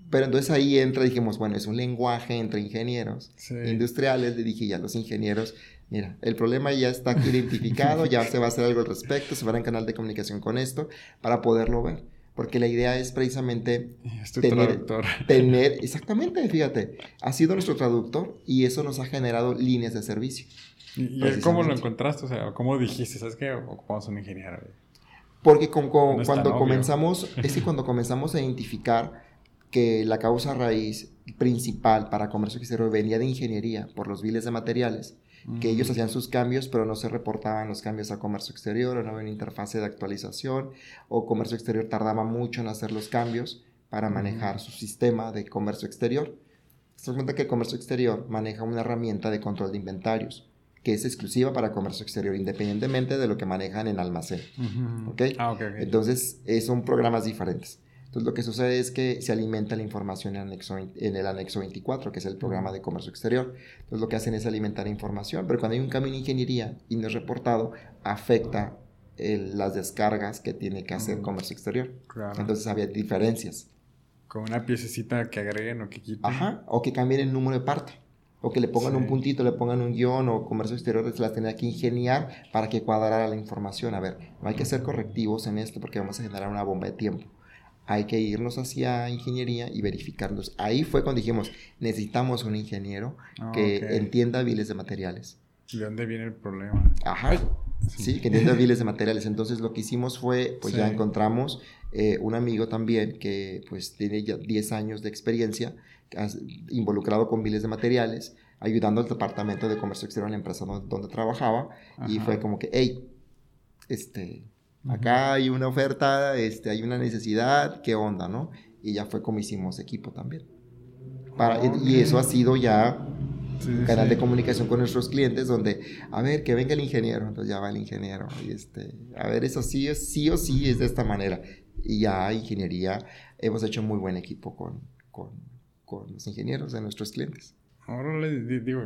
Pero entonces ahí entra, dijimos, bueno, es un lenguaje entre ingenieros industriales, le dije ya los ingenieros, mira, el problema ya está aquí identificado, ya se va a hacer algo al respecto, se va a en canal de comunicación con esto para poderlo ver. Porque la idea es precisamente tener, tener, exactamente, fíjate, ha sido nuestro traductor y eso nos ha generado líneas de servicio. ¿Y, cómo lo encontraste? O sea, ¿cómo dijiste? ¿Sabes qué? Ocupamos un ingeniero. Porque cuando comenzamos, <laughs> es que cuando comenzamos a identificar que la causa raíz principal para comercio exterior venía de ingeniería por los biles de materiales, que ellos hacían sus cambios, pero no se reportaban los cambios a comercio exterior, o no había una interfase de actualización, o comercio exterior tardaba mucho en hacer los cambios para manejar su sistema de comercio exterior. Se cuenta que el comercio exterior maneja una herramienta de control de inventarios que es exclusiva para comercio exterior, independientemente de lo que manejan en almacén. Ah, Entonces, eh, son programas diferentes. Entonces lo que sucede es que se alimenta la información en, el anexo 24, que es el programa de comercio exterior. Entonces lo que hacen es alimentar información, pero cuando hay un cambio en ingeniería y no es reportado, afecta las descargas que tiene que hacer comercio exterior. Entonces había diferencias. Con una piececita que agreguen o que quiten. Ajá, o que cambien el número de parte. O que le pongan un puntito, le pongan un guion o comercio exterior se las tenía que ingeniar para que cuadrara la información. A ver, no hay que ser correctivos en esto porque vamos a generar una bomba de tiempo hay que irnos hacia ingeniería y verificarlos. Ahí fue cuando dijimos, necesitamos un ingeniero ah, que entienda biles de materiales. ¿De dónde viene el problema? Ajá. Sí. que entienda biles de materiales. Entonces lo que hicimos fue, pues ya encontramos eh, un amigo también que pues tiene ya 10 años de experiencia involucrado con biles de materiales, ayudando al departamento de comercio exterior en la empresa donde, trabajaba. Y fue como que, hey, este, Acá hay una oferta, este, hay una necesidad, ¿qué onda, no? Y ya fue como hicimos equipo también. Para, Y eso ha sido ya un canal de comunicación con nuestros clientes donde, a ver, que venga el ingeniero, entonces ya va el ingeniero. Y este, a ver, eso sí, sí o sí es de esta manera. Y ya ingeniería, hemos hecho muy buen equipo con, con, con los ingenieros de nuestros clientes. Ahora les digo,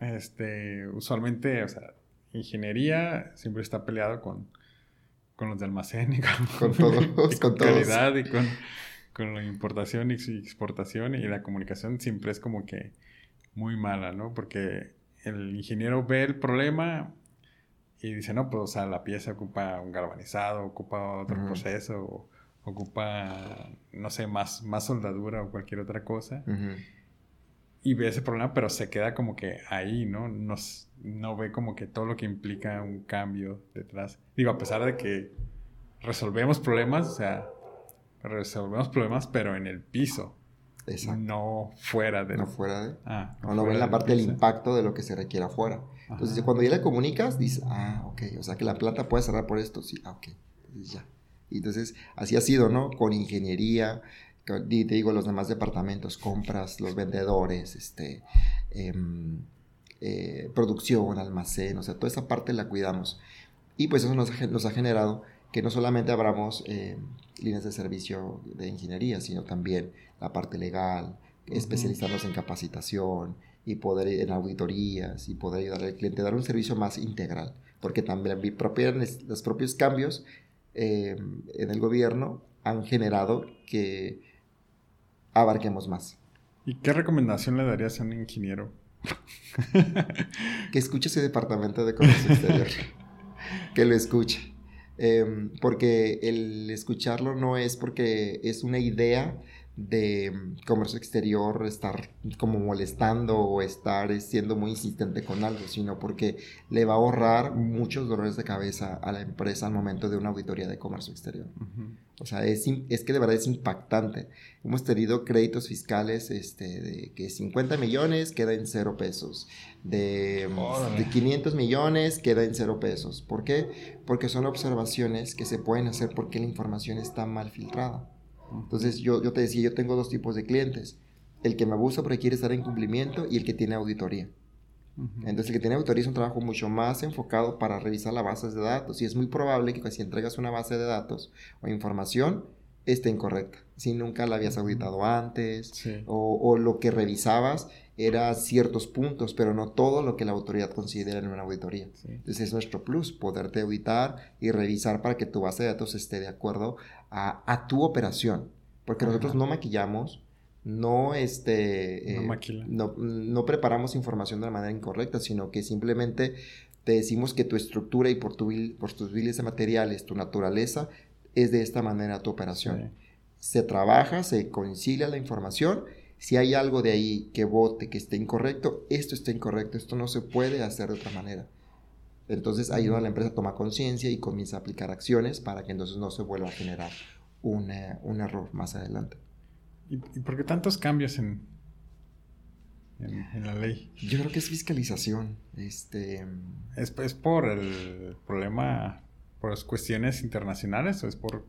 este, usualmente, o sea, ingeniería siempre está peleado con con los de almacén y con, todos, <laughs> con, calidad y con, con, la importación y exportación y la comunicación siempre es como que muy mala, ¿no? Porque el ingeniero ve el problema y dice, no, pues, o sea, la pieza ocupa un galvanizado, ocupa otro proceso, ocupa, no sé, más, más soldadura o cualquier otra cosa. Y ve ese problema, pero se queda como que ahí, ¿no? Nos, no ve como que todo lo que implica un cambio detrás. Digo, a pesar de que resolvemos problemas, o sea, resolvemos problemas, pero en el piso. no fuera de... No fuera de... Ah, o no ven la parte del impacto de lo que se requiere afuera. Entonces, cuando ya le comunicas, dices, ah, ok, o sea que la planta puede cerrar por esto, sí, ah, ok, entonces ya. Entonces, así ha sido, ¿no? Con ingeniería, te digo, los demás departamentos, compras, los vendedores, este, em, eh, producción, almacén, o sea, toda esa parte la cuidamos. Y pues eso nos, ha generado que no solamente abramos eh, líneas de servicio de ingeniería, sino también la parte legal, especializarnos en capacitación y poder en auditorías y poder ayudar al cliente, dar un servicio más integral, porque también los propios cambios eh, en el gobierno han generado que abarquemos más. ¿Y qué recomendación le darías a un ingeniero? <laughs> que escuche ese departamento de comercio exterior. <laughs> que lo escuche. Em, porque el escucharlo no es porque es una idea de mm, comercio exterior estar como molestando o estar siendo muy insistente con algo, sino porque le va a ahorrar muchos dolores de cabeza a la empresa al momento de una auditoría de comercio exterior. O sea, es, es, que de verdad es impactante. Hemos tenido créditos fiscales este, de que 50 millones queda en cero pesos, de, de 500 millones queda en cero pesos. ¿Por qué? Porque son observaciones que se pueden hacer porque la información está mal filtrada. Entonces yo, yo te decía, yo tengo dos tipos de clientes. El que me abusa porque quiere estar en cumplimiento y el que tiene auditoría. Entonces, el que tiene auditoría es un trabajo mucho más enfocado para revisar las bases de datos. Y es muy probable que si entregas una base de datos o información, esté incorrecta. Si nunca la habías auditado antes, o, o, lo que revisabas era ciertos puntos, pero no todo lo que la autoridad considera en una auditoría. Entonces, es nuestro plus, poderte auditar y revisar para que tu base de datos esté de acuerdo a, tu operación. Porque nosotros no maquillamos, no, este, eh, no, no, preparamos información de la manera incorrecta, sino que simplemente te decimos que tu estructura y por, tu, por tus biles de materiales, tu naturaleza, es de esta manera tu operación. Se trabaja, se concilia la información. Si hay algo de ahí que vote, que esté incorrecto, esto está incorrecto, esto no se puede hacer de otra manera. Entonces ayuda a la empresa a tomar conciencia y comienza a aplicar acciones para que entonces no se vuelva a generar un, un error más adelante. ¿Y, por qué tantos cambios en, en, la ley? Yo creo que es fiscalización. Este... ¿Es, ¿Es, por el problema, por las cuestiones internacionales o es por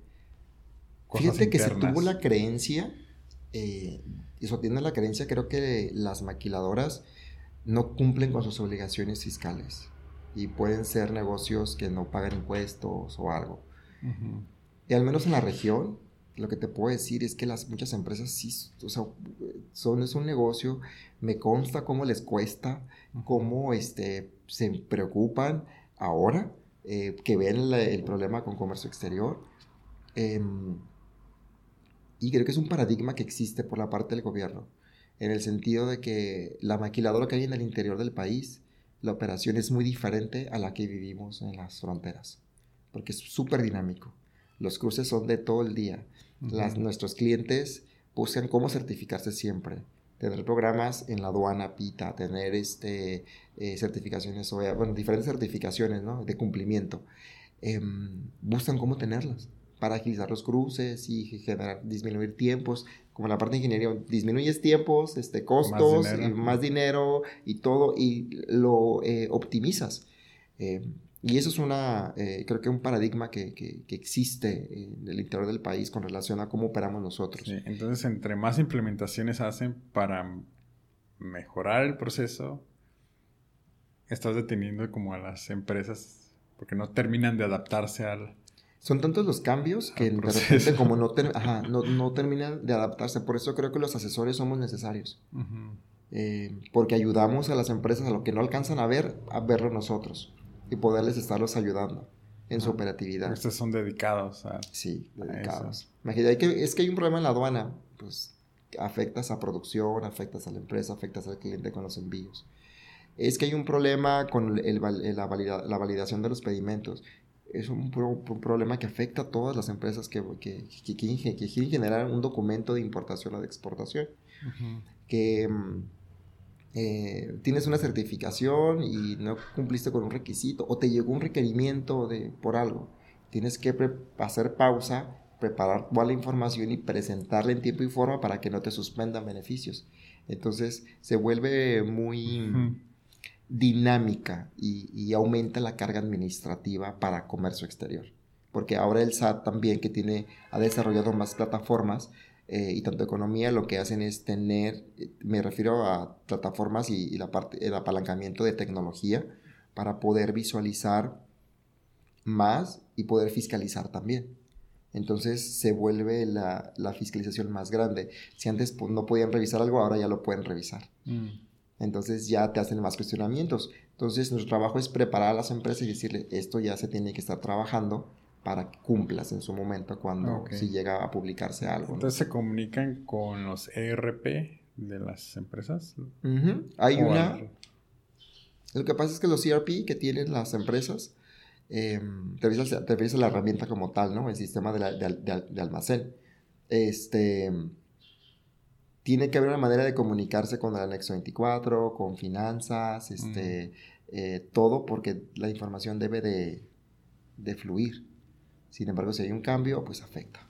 cosas Fíjate que se tuvo la creencia, eh, y tiene la creencia, creo que las maquiladoras no cumplen con sus obligaciones fiscales y pueden ser negocios que no pagan impuestos o algo. Y al menos en la región, lo que te puedo decir es que las muchas empresas sí, o sea, son, es un negocio, me consta cómo les cuesta, cómo este, se preocupan ahora, eh, que ven el problema con comercio exterior. Em, y creo que es un paradigma que existe por la parte del gobierno, en el sentido de que la maquiladora que hay en el interior del país la operación es muy diferente a la que vivimos en las fronteras, porque es súper dinámico. Los cruces son de todo el día. las, nuestros clientes buscan cómo certificarse siempre. Tener programas en la aduana PITA, tener este, eh, certificaciones, bueno, diferentes certificaciones ¿no? de cumplimiento. Em, buscan cómo tenerlas para agilizar los cruces y generar, disminuir tiempos como la parte de ingeniería, disminuyes tiempos, este, costos, más dinero y, todo, y lo eh, optimizas. Eh, y eso es una, eh, creo que un paradigma que, que, existe en el interior del país con relación a cómo operamos nosotros. entonces, entre más implementaciones hacen para mejorar el proceso, estás deteniendo como a las empresas porque no terminan de adaptarse al, son tantos los cambios que de repente como <laughs> no, no, terminan de adaptarse. Por eso creo que los asesores somos necesarios. Eh, porque ayudamos a las empresas a lo que no alcanzan a ver, a verlo nosotros. Y poderles estarlos ayudando en su operatividad. Estos son dedicados a... Sí, dedicados. Imagínate, que, es que hay un problema en la aduana. Pues afectas a producción, afectas a la empresa, afectas al cliente con los envíos. Es que hay un problema con la, la validación de los pedimentos es un, problema que afecta a todas las empresas que, que, que, quieren generar un documento de importación o de exportación. Que mm, eh, tienes una certificación y no cumpliste con un requisito o te llegó un requerimiento de, por algo. Tienes que hacer pausa preparar toda la información y presentarla en tiempo y forma para que no te suspendan beneficios. Entonces se vuelve muy dinámica y, aumenta la carga administrativa para comercio exterior. Porque ahora el SAT también, que tiene, ha desarrollado más plataformas eh, y tanto economía, lo que hacen es tener, me refiero a plataformas y, la parte, el apalancamiento de tecnología para poder visualizar más y poder fiscalizar también. Entonces se vuelve la, fiscalización más grande. Si antes pues, no podían revisar algo, ahora ya lo pueden revisar. Mm. Entonces ya te hacen más cuestionamientos. Entonces nuestro trabajo es preparar a las empresas y decirle, esto ya se tiene que estar trabajando para que cumplas en su momento cuando si llega a publicarse algo. Entonces se comunican con los ERP de las empresas. Hay una... Lo que pasa es que los ERP que tienen las empresas, eh, te, refieres a, la herramienta como tal, ¿no? El sistema de, almacén. Este tiene que haber una manera de comunicarse con el anexo 24, con finanzas, este, eh, todo, porque la información debe de, fluir. Sin embargo, si hay un cambio, pues afecta.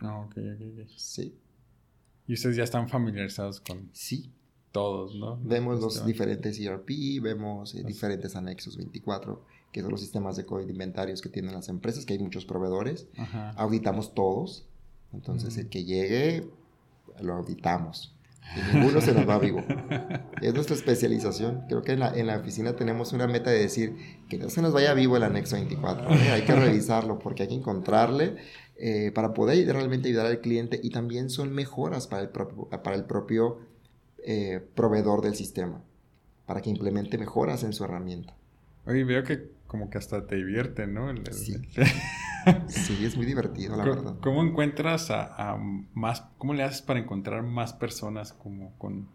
Ah, ok, ok, ok. Sí. ¿Y ustedes ya están familiarizados con sí. todos, no? Vemos los diferentes ERP, vemos eh, diferentes anexos 24, que son los sistemas de código de inventarios que tienen las empresas, que hay muchos proveedores. Auditamos todos. Entonces, el que llegue, lo auditamos. Y ninguno se nos va vivo. Es nuestra especialización. Creo que en la, en la, oficina tenemos una meta de decir que no se nos vaya vivo el anexo 24. ¿eh? Hay que revisarlo porque hay que encontrarle eh, para poder realmente ayudar al cliente y también son mejoras para el propio, para el propio eh, proveedor del sistema, para que implemente mejoras en su herramienta. Oye, veo que como que hasta te divierte, ¿no? sí. <laughs> Sí, es muy divertido, la verdad. ¿Cómo encuentras a, más, cómo le haces para encontrar más personas como con,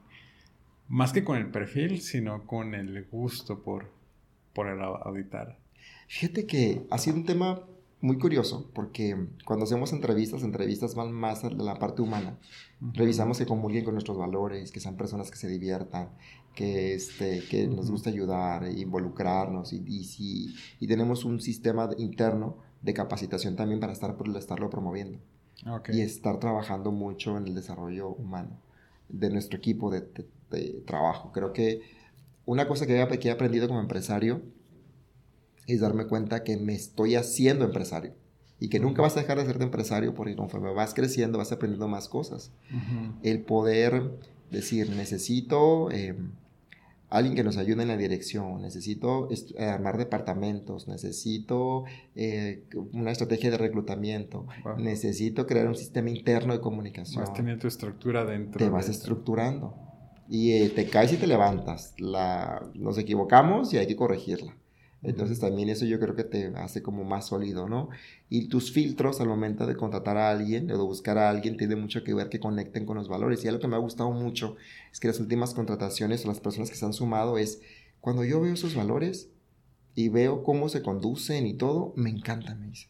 más que con el perfil, sino con el gusto por, por el auditar? Fíjate que ha sido un tema muy curioso, porque cuando hacemos entrevistas, entrevistas van más a la parte humana. Revisamos que comulguen con nuestros valores, que sean personas que se diviertan, que, este, que nos gusta ayudar, involucrarnos, y, y, si, y tenemos un sistema interno de capacitación también para estar, estarlo promoviendo. Y estar trabajando mucho en el desarrollo humano de nuestro equipo de, trabajo. Creo que una cosa que he, que he aprendido como empresario es darme cuenta que me estoy haciendo empresario y que nunca vas a dejar de ser empresario porque conforme vas creciendo vas aprendiendo más cosas. El poder decir, necesito... Em, alguien que nos ayude en la dirección, necesito eh, armar departamentos, necesito eh, una estrategia de reclutamiento, necesito crear un sistema interno de comunicación. Vas teniendo tu estructura dentro. Te vas estructurando. Y eh, te caes y te levantas. La, nos equivocamos y hay que corregirla. Entonces también eso yo creo que te hace como más sólido, ¿no? Y tus filtros al momento de contratar a alguien o de buscar a alguien tiene mucho que ver que conecten con los valores. Y algo que me ha gustado mucho es que las últimas contrataciones o las personas que se han sumado es cuando yo veo esos valores y veo cómo se conducen y todo, me encanta, me dice.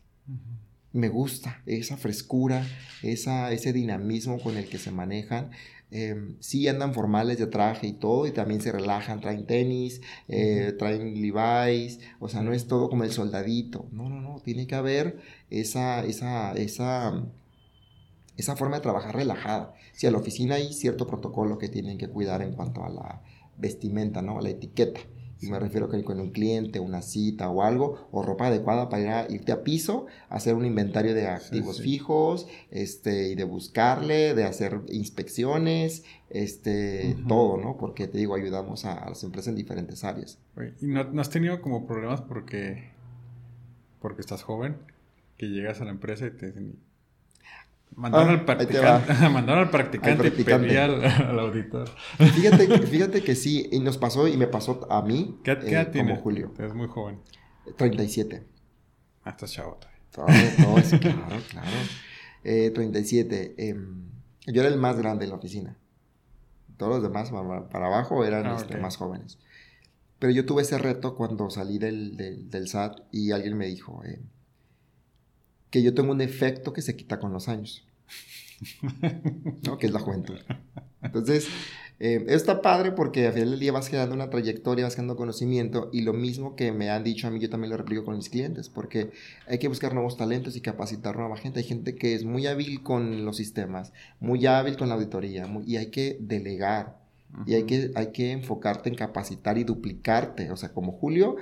Me gusta esa frescura, esa, ese dinamismo con el que se manejan. Em, sí andan formales de traje y todo, y también se relajan, traen tenis, eh, traen Levi's, o sea, no es todo como el soldadito, no, no, no, tiene que haber esa, esa, esa, esa forma de trabajar relajada. Si a la oficina hay cierto protocolo que tienen que cuidar en cuanto a la vestimenta, ¿no? A la etiqueta. Y me refiero que con un cliente, una cita o algo, o ropa adecuada para irte a piso, hacer un inventario de activos fijos, este, y de buscarle, de hacer inspecciones, este, todo, ¿no? Porque te digo, ayudamos a, las empresas en diferentes áreas. ¿Y no, no, has tenido como problemas porque, porque estás joven? Que llegas a la empresa y te dicen, <laughs> Mandaron, al practicante, mandaron al practicante, y <laughs> al, auditor. Fíjate, <laughs> fíjate que sí, y nos pasó, y me pasó a mí, ¿Qué, qué eh, como Julio. Es muy joven. 37. Ah, estás chavo todavía. No, es, claro, claro. Eh, 37. Em, yo era el más grande en la oficina. Todos los demás para abajo eran ah, este, más jóvenes. Pero yo tuve ese reto cuando salí del, del, del SAT y alguien me dijo, eh, que yo tengo un efecto que se quita con los años. ¿no? Que es la juventud. Entonces, Eh, está padre porque al final del día vas generando una trayectoria, vas generando conocimiento y lo mismo que me han dicho a mí, yo también lo replico con mis clientes porque hay que buscar nuevos talentos y capacitar nueva gente. Hay gente que es muy hábil con los sistemas, muy hábil con la auditoría y hay que delegar. Y hay que, hay que enfocarte en capacitar y duplicarte. O sea, como Julio,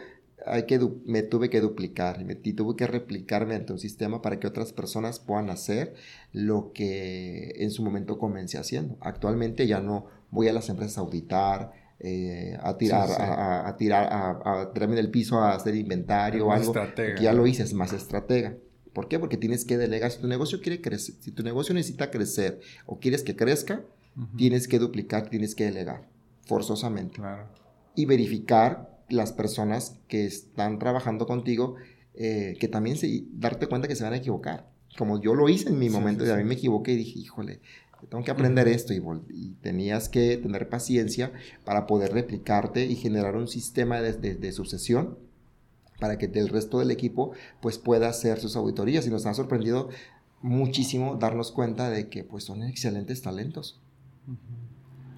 hay que me tuve que duplicar y, me, tuve que replicarme ante un sistema para que otras personas puedan hacer lo que en su momento comencé haciendo. Actualmente ya no voy a las empresas a auditar, eh, a tirar, A, a, tirar, a, a tirarme del piso a hacer inventario o algo. Ya lo hice, es más estratega. ¿Por qué? Porque tienes que delegar. Si tu negocio quiere crecer, si tu negocio necesita crecer o quieres que crezca, tienes que duplicar, tienes que delegar, forzosamente. Y verificar las personas que están trabajando contigo, eh, que también se, darte cuenta que se van a equivocar. Como yo lo hice en mi momento, de a mí me equivoqué y dije, híjole, tengo que aprender esto y, tenías que tener paciencia para poder replicarte y generar un sistema de, sucesión para que el resto del equipo pues pueda hacer sus auditorías. Y nos ha sorprendido muchísimo darnos cuenta de que pues son excelentes talentos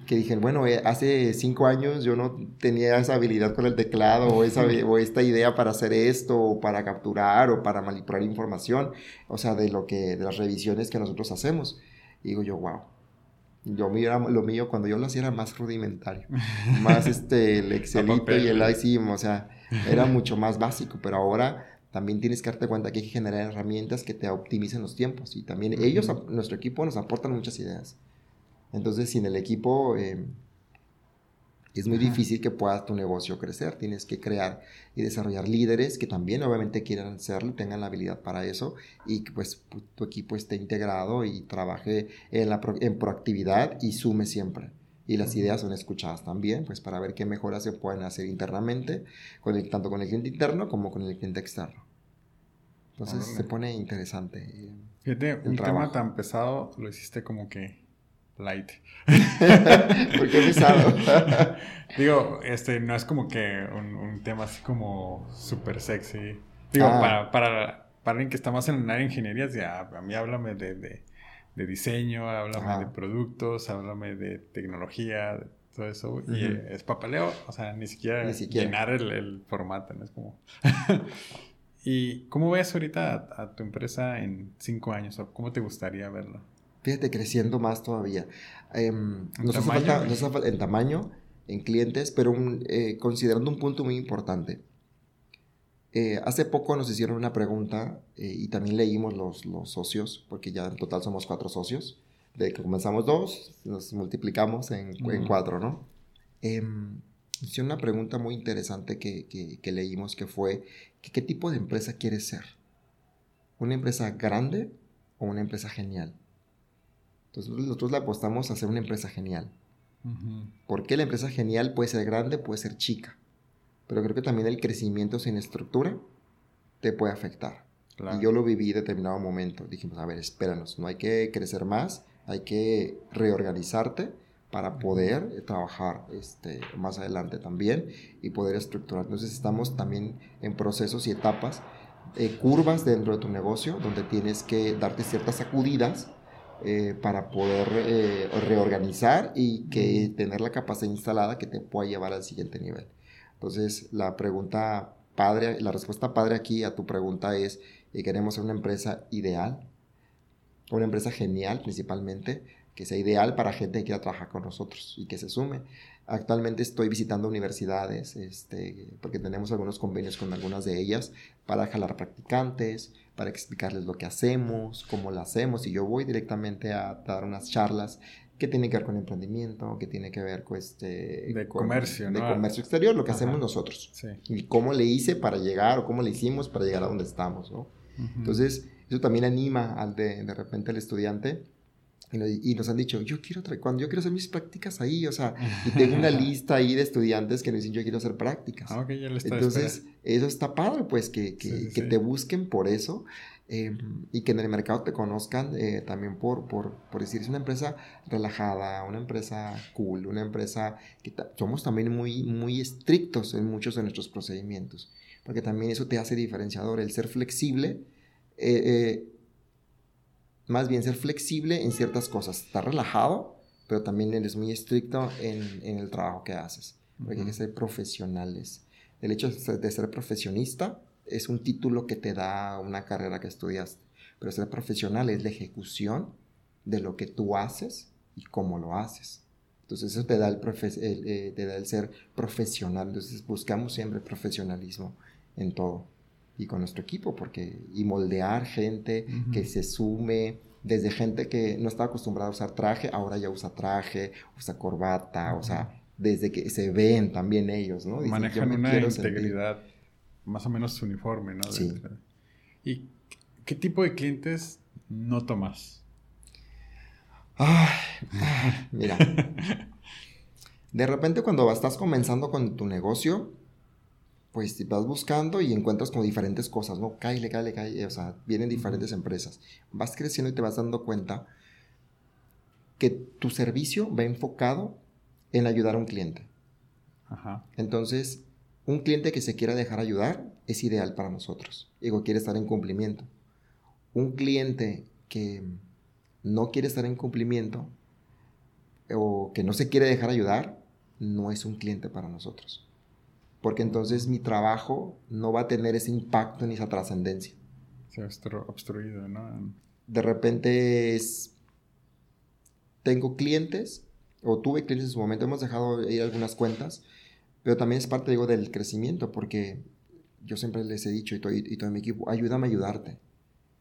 que dije, bueno, eh, hace cinco años yo no tenía esa habilidad con el teclado o, esa, o esta idea para hacer esto o para capturar o para manipular información, o sea, de lo que, de las revisiones que nosotros hacemos. Y digo yo, wow. Yo lo mío, cuando yo lo hacía era más rudimentario, <laughs> más este, el Excelito y el ICIM, o sea, era mucho más básico, pero ahora también tienes que darte cuenta que hay que generar herramientas que te optimicen los tiempos y también ellos, nuestro equipo, nos aportan muchas ideas. Entonces, sin el equipo em, es muy difícil que pueda tu negocio crecer. Tienes que crear y desarrollar líderes que también obviamente quieran hacerlo, tengan la habilidad para eso y que pues tu equipo esté integrado y trabaje en, la en proactividad y sume siempre. Y las ideas son escuchadas también, pues para ver qué mejoras se pueden hacer internamente, con el, tanto con el cliente interno como con el cliente externo. Entonces se pone interesante. Eh, Fíjate, un tema tan pesado lo hiciste como que light. <laughs> ¿Por qué pesado? <laughs> Digo, este, no es como que un, tema así como súper sexy. Digo, ah. para, para, para, alguien que está más en el área de ingeniería, ya, a mí háblame de, de, diseño, háblame de productos, háblame de tecnología, todo eso. Y es papeleo, o sea, ni siquiera, llenar el, formato, ¿no? Es como... <laughs> ¿Y cómo ves ahorita a, tu empresa en cinco años? ¿O cómo te gustaría verlo? Fíjate, creciendo más todavía. Eh, nos, hace falta, en tamaño, en clientes, pero eh, considerando un punto muy importante. Eh, hace poco nos hicieron una pregunta eh, y también leímos los, los, socios, porque ya en total somos cuatro socios. De que comenzamos dos, nos multiplicamos en, en cuatro, ¿no? Em, hicieron una pregunta muy interesante que, que, que leímos, que fue, ¿qué tipo de empresa quieres ser? ¿Una empresa grande o una empresa genial? Entonces nosotros le apostamos a hacer una empresa genial. ¿Por qué la empresa genial puede ser grande, puede ser chica? Pero creo que también el crecimiento sin estructura te puede afectar. Y yo lo viví en determinado momento. Dijimos, a ver, espéranos, no hay que crecer más, hay que reorganizarte para poder trabajar este, más adelante también y poder estructurar. Entonces estamos también en procesos y etapas, eh, curvas dentro de tu negocio, donde tienes que darte ciertas sacudidas eh, para poder eh, reorganizar y que tener la capacidad instalada que te pueda llevar al siguiente nivel. Entonces, la pregunta padre, la respuesta padre aquí a tu pregunta es, eh, queremos ser una empresa ideal, una empresa genial principalmente, que sea ideal para gente que quiera trabajar con nosotros y que se sume. Actualmente estoy visitando universidades, este, porque tenemos algunos convenios con algunas de ellas para jalar practicantes, para explicarles lo que hacemos, cómo lo hacemos, y yo voy directamente a dar unas charlas que tienen que ver con emprendimiento, que tiene que ver con este... De comercio, De comercio exterior, lo que hacemos nosotros. Y cómo le hice para llegar, o cómo le hicimos para llegar a donde estamos, ¿no? Entonces, eso también anima al de, de repente al estudiante y nos han dicho, yo quiero, cuando yo quiero hacer mis prácticas ahí, o sea, y tengo una <laughs> lista ahí de estudiantes que nos dicen, yo quiero hacer prácticas. Ah, ya Entonces, eso está padre, pues, que, que, que te busquen por eso em, y que en el mercado te conozcan eh, también por, por, por, decir, es una empresa relajada, una empresa cool, una empresa que somos también muy, muy estrictos en muchos de nuestros procedimientos, porque también eso te hace diferenciador, el ser flexible. Eh, eh, más bien ser flexible en ciertas cosas, estar relajado, pero también eres muy estricto en, en el trabajo que haces, porque hay que ser profesionales. El hecho de ser profesionista es un título que te da una carrera que estudiaste, pero ser profesional es la ejecución de lo que tú haces y cómo lo haces. Entonces eso te da el, eh, te da el ser profesional. Entonces buscamos siempre profesionalismo en todo y con nuestro equipo porque y moldear gente que se sume desde gente que no estaba acostumbrada a usar traje ahora ya usa traje usa corbata o sea desde que se ven también ellos no manejan una integridad más o menos uniforme no sí. y qué tipo de clientes no tomas mira, de repente cuando estás comenzando con tu negocio, pues vas buscando y encuentras como diferentes cosas, ¿no? Cáile, cáile, cáile, o sea, vienen diferentes empresas. Vas creciendo y te vas dando cuenta que tu servicio va enfocado en ayudar a un cliente. Entonces, un cliente que se quiera dejar ayudar es ideal para nosotros. Digo, quiere estar en cumplimiento. Un cliente que no quiere estar en cumplimiento o que no se quiere dejar ayudar, no es un cliente para nosotros. Porque entonces mi trabajo no va a tener ese impacto ni esa trascendencia. Se ha obstruido, ¿no? De repente es... Tengo clientes, o tuve clientes en su momento, hemos dejado ir algunas cuentas, pero también es parte, digo, del crecimiento, porque yo siempre les he dicho, y todo, y todo mi equipo, ayúdame a ayudarte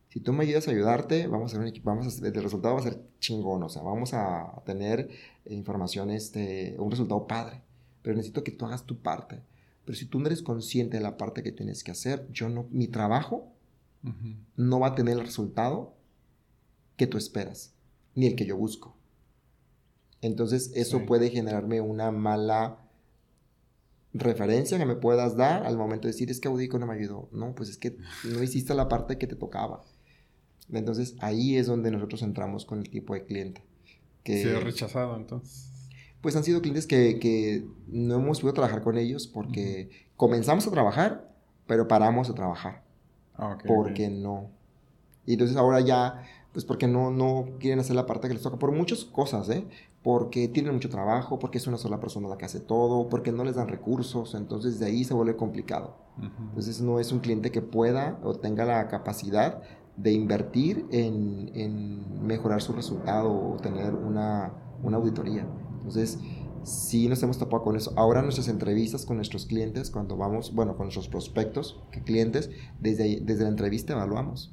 si tú me ayudas a ayudarte, vamos a ver un equipo, vamos a, el resultado va a ser chingón, o sea, vamos a tener información, este, un resultado padre, pero necesito que tú hagas tu parte. Pero si tú no eres consciente de la parte que tienes que hacer, yo no, mi trabajo no va a tener el resultado que tú esperas, ni el que yo busco. Entonces, eso puede generarme una mala referencia que me puedas dar al momento de decir, es que Audico no me ayudó. No, pues es que no hiciste la parte que te tocaba. Entonces ahí es donde nosotros entramos con el tipo de cliente. Que, ¿Se ha rechazado entonces? Pues han sido clientes que, que no hemos podido trabajar con ellos porque comenzamos a trabajar, pero paramos de trabajar. Ah, porque no. Y entonces ahora ya, pues porque no, no quieren hacer la parte que les toca, por muchas cosas, ¿eh? Porque tienen mucho trabajo, porque es una sola persona la que hace todo, porque no les dan recursos, entonces de ahí se vuelve complicado. Entonces no es un cliente que pueda o tenga la capacidad de invertir en, mejorar su resultado o tener una, auditoría. Entonces, sí nos hemos topado con eso. Ahora nuestras entrevistas con nuestros clientes, cuando vamos, bueno, con nuestros prospectos, clientes, desde, desde la entrevista evaluamos.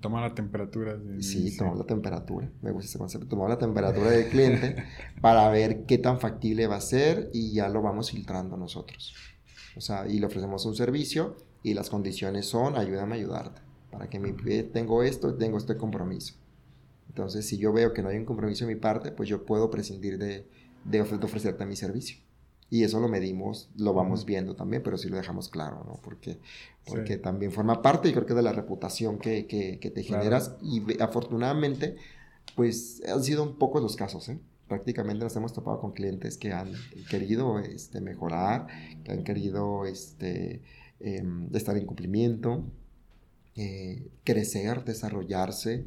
Toma la temperatura. sí, toma la temperatura. Me gusta ese concepto. Tomamos la temperatura del cliente <laughs> para ver qué tan factible va a ser y ya lo vamos filtrando nosotros. O sea, y le ofrecemos un servicio y las condiciones son ayúdame a ayudarte para que mi, tengo esto, tengo este compromiso. Entonces, si yo veo que no hay un compromiso de mi parte, pues yo puedo prescindir de, de, ofrecerte mi servicio. Y eso lo medimos, lo vamos viendo también, pero sí lo dejamos claro, ¿no? Porque, porque también forma parte, y creo que de la reputación que, que, te generas. Y afortunadamente, pues han sido un poco los casos, ¿eh? Prácticamente nos hemos topado con clientes que han querido este, mejorar, que han querido este, em, estar en cumplimiento, eh, crecer, desarrollarse.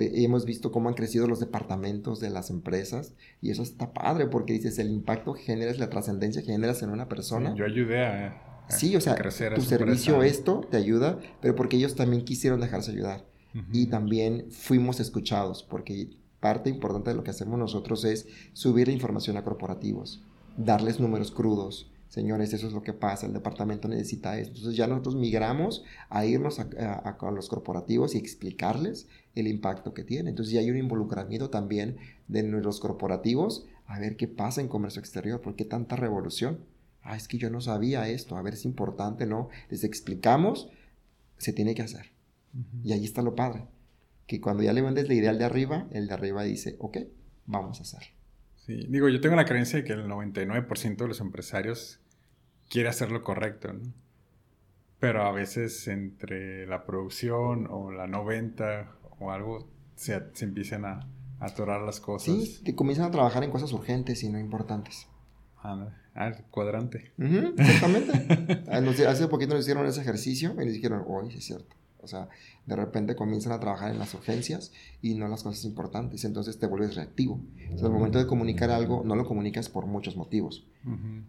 Hemos visto cómo han crecido los departamentos de las empresas y eso está padre porque dices, el impacto que generas, la trascendencia que generas en una persona. yo ayudé a, sí, o sea, tu servicio esto te ayuda, pero porque ellos también quisieron dejarse ayudar y también fuimos escuchados porque parte importante de lo que hacemos nosotros es subir información a corporativos, darles números crudos, señores, eso es lo que pasa, el departamento necesita esto. Entonces ya nosotros migramos a irnos a, los corporativos y explicarles el impacto que tiene. Entonces ya hay un involucramiento también de los corporativos a ver qué pasa en comercio exterior, por qué tanta revolución. Ah, es que yo no sabía esto, a ver, es importante, ¿no? Les explicamos, se tiene que hacer. Y ahí está lo padre, que cuando ya le vendes la idea al de arriba, el de arriba dice, ok, vamos a hacer. Sí, digo, yo tengo la creencia de que el 99% de los empresarios quiere hacer lo correcto, ¿no? Pero a veces entre la producción o la no venta o algo se, se empiezan a, atorar las cosas. Sí, que comienzan a trabajar en cosas urgentes y no importantes. Ah, <laughs> ah cuadrante. exactamente. Ah, hace poquito nos hicieron ese ejercicio y nos dijeron, oye, es cierto. O sea, de repente comienzan a trabajar en las urgencias y no las cosas importantes, entonces te vuelves reactivo. Entonces, al momento de comunicar algo, no lo comunicas por muchos motivos.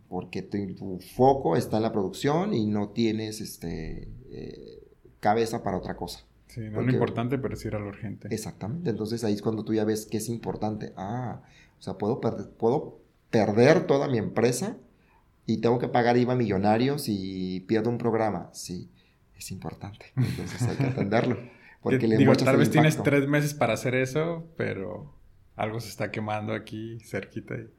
Porque tu, foco está en la producción y no tienes este, eh, cabeza para otra cosa. Sí, no lo importante, pero sí era lo urgente. Exactamente. Entonces ahí es cuando tú ya ves que es importante. Ah, o sea, puedo, puedo perder toda mi empresa y tengo que pagar IVA millonarios y pierdo un programa. Sí, es importante. Entonces hay que atenderlo. <laughs> Porque le Digo, tal vez tienes tres meses para hacer eso, pero algo se está quemando aquí cerquita. Y...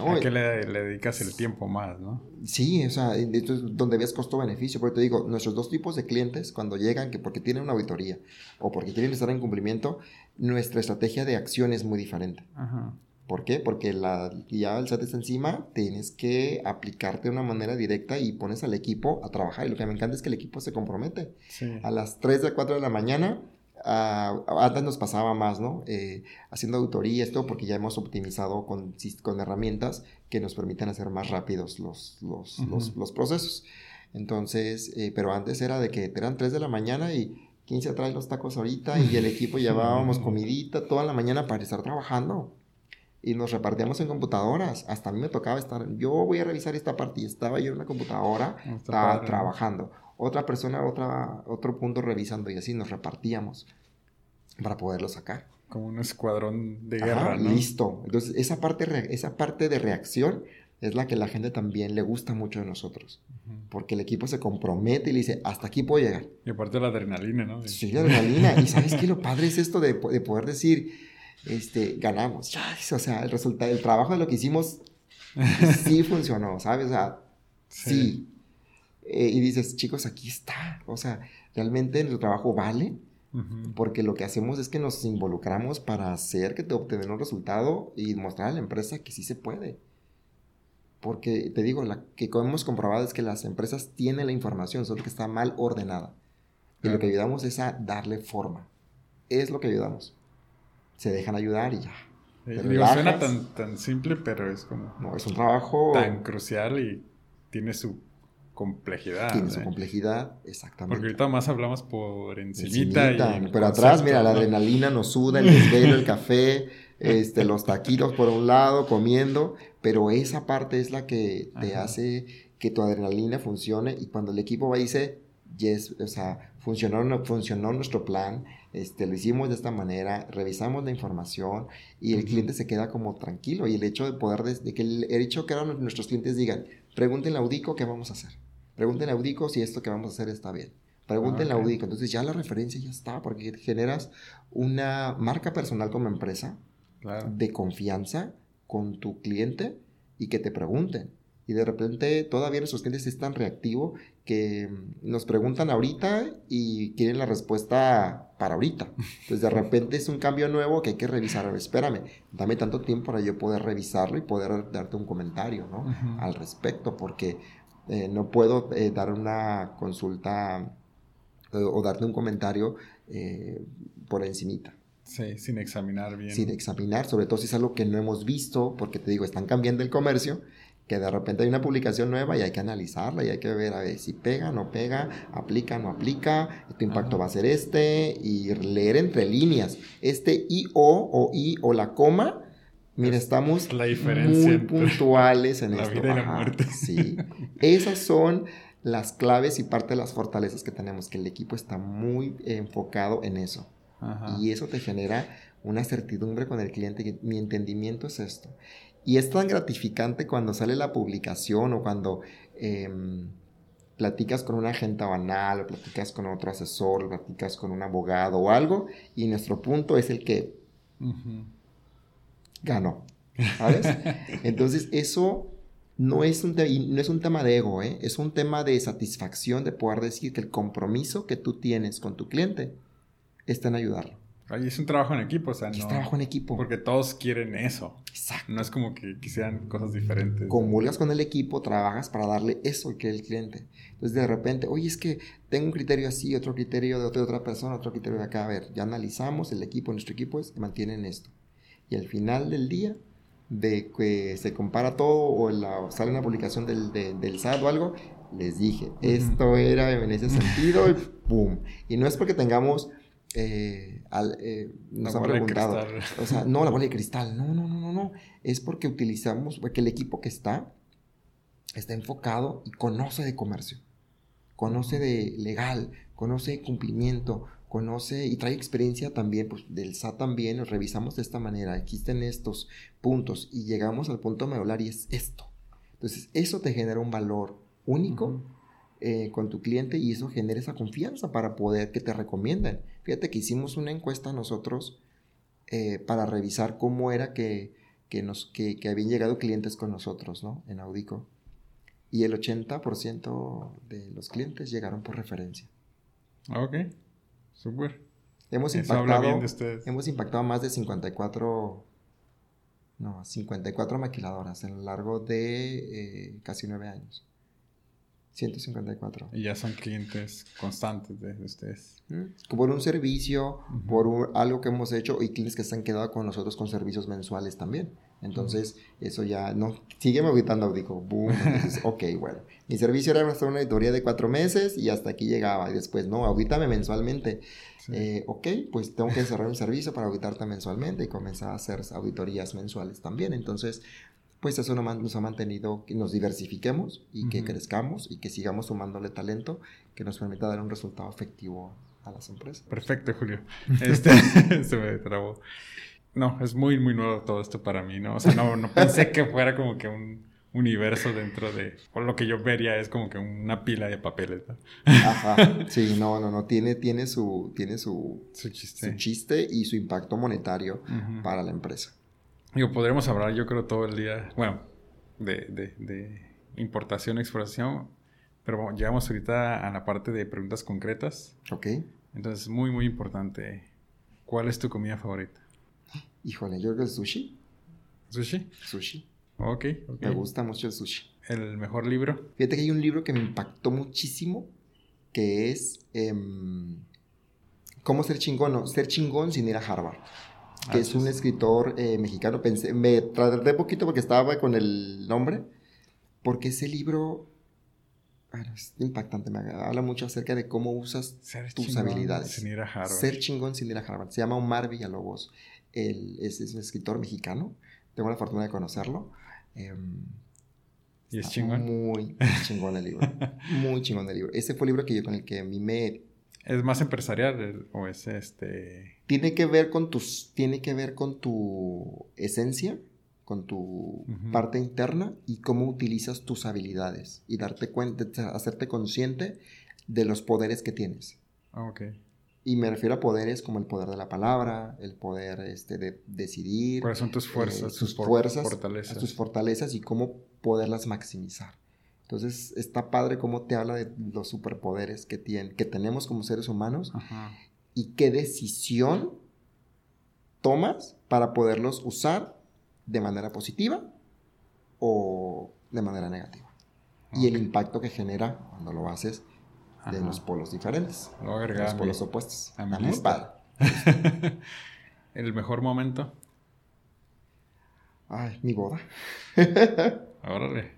¿A qué le, le, dedicas el tiempo más, no? Sí, o sea, esto es donde ves costo-beneficio. Porque te digo, nuestros dos tipos de clientes, cuando llegan, que porque tienen una auditoría o porque quieren estar en cumplimiento, nuestra estrategia de acción es muy diferente. Ajá. ¿Por qué? Porque la, ya el SAT está encima, tienes que aplicarte de una manera directa y pones al equipo a trabajar. Y lo que me encanta es que el equipo se compromete. A las 3 de 4 de la mañana, uh, antes nos pasaba más, ¿no? Eh, haciendo auditoría, esto porque ya hemos optimizado con, con herramientas que nos permiten hacer más rápidos los, los, los, procesos. Entonces, eh, pero antes era de que eran 3 de la mañana y 15 trae los tacos ahorita y el equipo <laughs> llevábamos comidita toda la mañana para estar trabajando y nos repartíamos en computadoras. Hasta a mí me tocaba estar, yo voy a revisar esta parte y estaba yo en una computadora, estaba trabajando. Otra persona, otra, otro punto revisando y así nos repartíamos para poderlo sacar. Como un escuadrón de guerra. Listo. Entonces, esa parte, esa parte de reacción es la que la gente también le gusta mucho de nosotros. Porque el equipo se compromete y le dice, hasta aquí puedo llegar. Y aparte la adrenalina, ¿no? Sí, la adrenalina. y sabes qué, lo padre es esto de, de poder decir, este, ganamos. O sea, el resultado, el trabajo de lo que hicimos <laughs> sí funcionó, ¿sabes? O sea, sí. Eh, y dices, chicos, aquí está. O sea, realmente nuestro trabajo vale. Porque lo que hacemos es que nos involucramos para hacer que te obtener un resultado y mostrar a la empresa que sí se puede. Porque te digo, lo que hemos comprobado es que las empresas tienen la información, solo que está mal ordenada. Y lo que ayudamos es a darle forma. Es lo que ayudamos se dejan ayudar y ya. digo, suena tan, tan simple, pero es como... No, es un trabajo... Tan crucial y tiene su complejidad. Tiene su ¿eh? complejidad, exactamente. Porque ahorita más hablamos por encimita. y pero atrás, mira, la adrenalina nos suda, el desvelo, el café, este, los taquitos por un lado, comiendo, pero esa parte es la que te hace que tu adrenalina funcione y cuando el equipo va y dice, yes, o sea, funcionó, funcionó nuestro plan, este, lo hicimos de esta manera, revisamos la información y el cliente se queda como tranquilo. Y el hecho de poder, de, que el, hecho que ahora nuestros clientes digan, pregúntenle a Audico qué vamos a hacer. Pregúntenle a Audico si esto que vamos a hacer está bien. Pregúntenle a Audico. Entonces ya la referencia ya está, porque generas una marca personal como empresa de confianza con tu cliente y que te pregunten. Y de repente todavía nuestros clientes están reactivos que nos preguntan ahorita y quieren la respuesta para ahorita. Entonces de <laughs> repente es un cambio nuevo que hay que revisar. A espérame, dame tanto tiempo para yo poder revisarlo y poder darte un comentario ¿no? al respecto, porque eh, no puedo eh, dar una consulta eh, o darte un comentario por encimita. Sí, sin examinar bien. Sin examinar, sobre todo si es algo que no hemos visto, porque te digo, están cambiando el comercio que de repente hay una publicación nueva y hay que analizarla y hay que ver a ver si pega, no pega, aplica, no aplica, tu impacto va a ser este y leer entre líneas. Este I o o I o la coma, mira, estamos la diferencia muy puntuales en la esto. Vida y la muerte. Sí. Esas son las claves y parte de las fortalezas que tenemos, que el equipo está muy enfocado en eso. Y eso te genera una certidumbre con el cliente, que mi entendimiento es esto. Y es tan gratificante cuando sale la publicación o cuando em, platicas con un agente banal o platicas con otro asesor o platicas con un abogado o algo y nuestro punto es el que ganó. ¿Sabes? <laughs> Entonces eso no es, un no es un tema de ego, ¿eh? es un tema de satisfacción de poder decir que el compromiso que tú tienes con tu cliente está en ayudarlo. Ahí es un trabajo en equipo, o sea, no. Es trabajo en equipo. Porque todos quieren eso. Exacto. No es como que quisieran cosas diferentes. Comulgas con el equipo, trabajas para darle eso que el cliente. Entonces, de repente, oye, es que tengo un criterio así, otro criterio de otra, persona, otro criterio de acá. A ver, ya analizamos, el equipo, nuestro equipo es, mantienen esto. Y al final del día, de que se compara todo o la, sale una publicación del, del SAT o algo, les dije, esto era en ese sentido y ¡pum! Y no es porque tengamos... Eh, eh, nos han preguntado, o sea, no la bola de cristal, no, no, no, no, no, es porque utilizamos, porque el equipo que está está enfocado y conoce de comercio, conoce de legal, conoce de cumplimiento, conoce y trae experiencia también, pues del SAT también, nos revisamos de esta manera, existen estos puntos y llegamos al punto medular y es esto. Entonces, eso te genera un valor único eh, con tu cliente y eso genera esa confianza para poder que te recomienden. Fíjate que hicimos una encuesta nosotros eh, para revisar cómo era que, nos, que, habían llegado clientes con nosotros, ¿no? En Audico. Y el 80% de los clientes llegaron por referencia. Ok. Súper. Hemos impactado, hemos impactado a más de 54, no, 54 maquiladoras en lo largo de eh, casi nueve años. 154. Y ya son clientes constantes de, ustedes. Por un servicio, por algo que hemos hecho y clientes que se han quedado con nosotros con servicios mensuales también. Entonces, eso ya no. Sígueme auditando, digo, boom. <laughs> ok, bueno. Mi servicio era una auditoría de cuatro meses y hasta aquí llegaba. Y después, no, audítame mensualmente. Eh, ok, pues tengo que cerrar un servicio para auditarte mensualmente y comenzar a hacer auditorías mensuales también. Entonces, pues eso nos ha mantenido que nos diversifiquemos y que crezcamos y que sigamos sumándole talento que nos permita dar un resultado efectivo a las empresas. Perfecto, Julio. <laughs> Este, <laughs> se me trabó. No, es muy, muy nuevo todo esto para mí, ¿no? O sea, no, no pensé que fuera como que un universo dentro de... O lo que yo vería es como que una pila de papeles, ¿no? Ajá, sí, no, no, no, tiene, tiene, su, tiene su, su, chiste. su chiste y su impacto monetario para la empresa. Digo, podríamos hablar, yo creo, todo el día, bueno, de, de, de importación, exportación, pero llegamos ahorita a la parte de preguntas concretas. Ok. Entonces, muy, muy importante. ¿Cuál es tu comida favorita? Híjole, yo creo que el sushi. ¿Sushi? Sushi. Ok, Me gusta mucho el sushi. ¿El mejor libro? Fíjate que hay un libro que me impactó muchísimo, que es em, ¿Cómo ser chingón? ser chingón sin ir a Harvard que es un escritor eh, mexicano. Pensé, me tardé poquito porque estaba con el nombre, porque ese libro es impactante, me habla mucho acerca de cómo usas tus habilidades. Sin ir a Harvard. Ser chingón sin ir a Harvard. Se llama Omar Villalobos. Él es, un escritor mexicano. Tengo la fortuna de conocerlo. Em, ¿Y es chingón? Muy chingón el libro. <laughs> muy chingón el libro. Ese fue el libro que yo con el que a mí me ¿Es más empresarial o es este...? Tiene que ver con tus... Tiene que ver con tu esencia, con tu parte interna y cómo utilizas tus habilidades y darte cuenta, hacerte consciente de los poderes que tienes. Ah, ok. Y me refiero a poderes como el poder de la palabra, el poder este, de decidir. ¿Cuáles son tus fuerzas? Eh, tus fuerzas, fortalezas. tus fortalezas y cómo poderlas maximizar. Entonces está padre cómo te habla de los superpoderes que, tiene, que tenemos como seres humanos y qué decisión tomas para poderlos usar de manera positiva o de manera negativa. Y el impacto que genera cuando lo haces de los polos diferentes. De los polos opuestos. A mi padre. <laughs> ¿El mejor momento? Ay, mi boda. <laughs> Órale.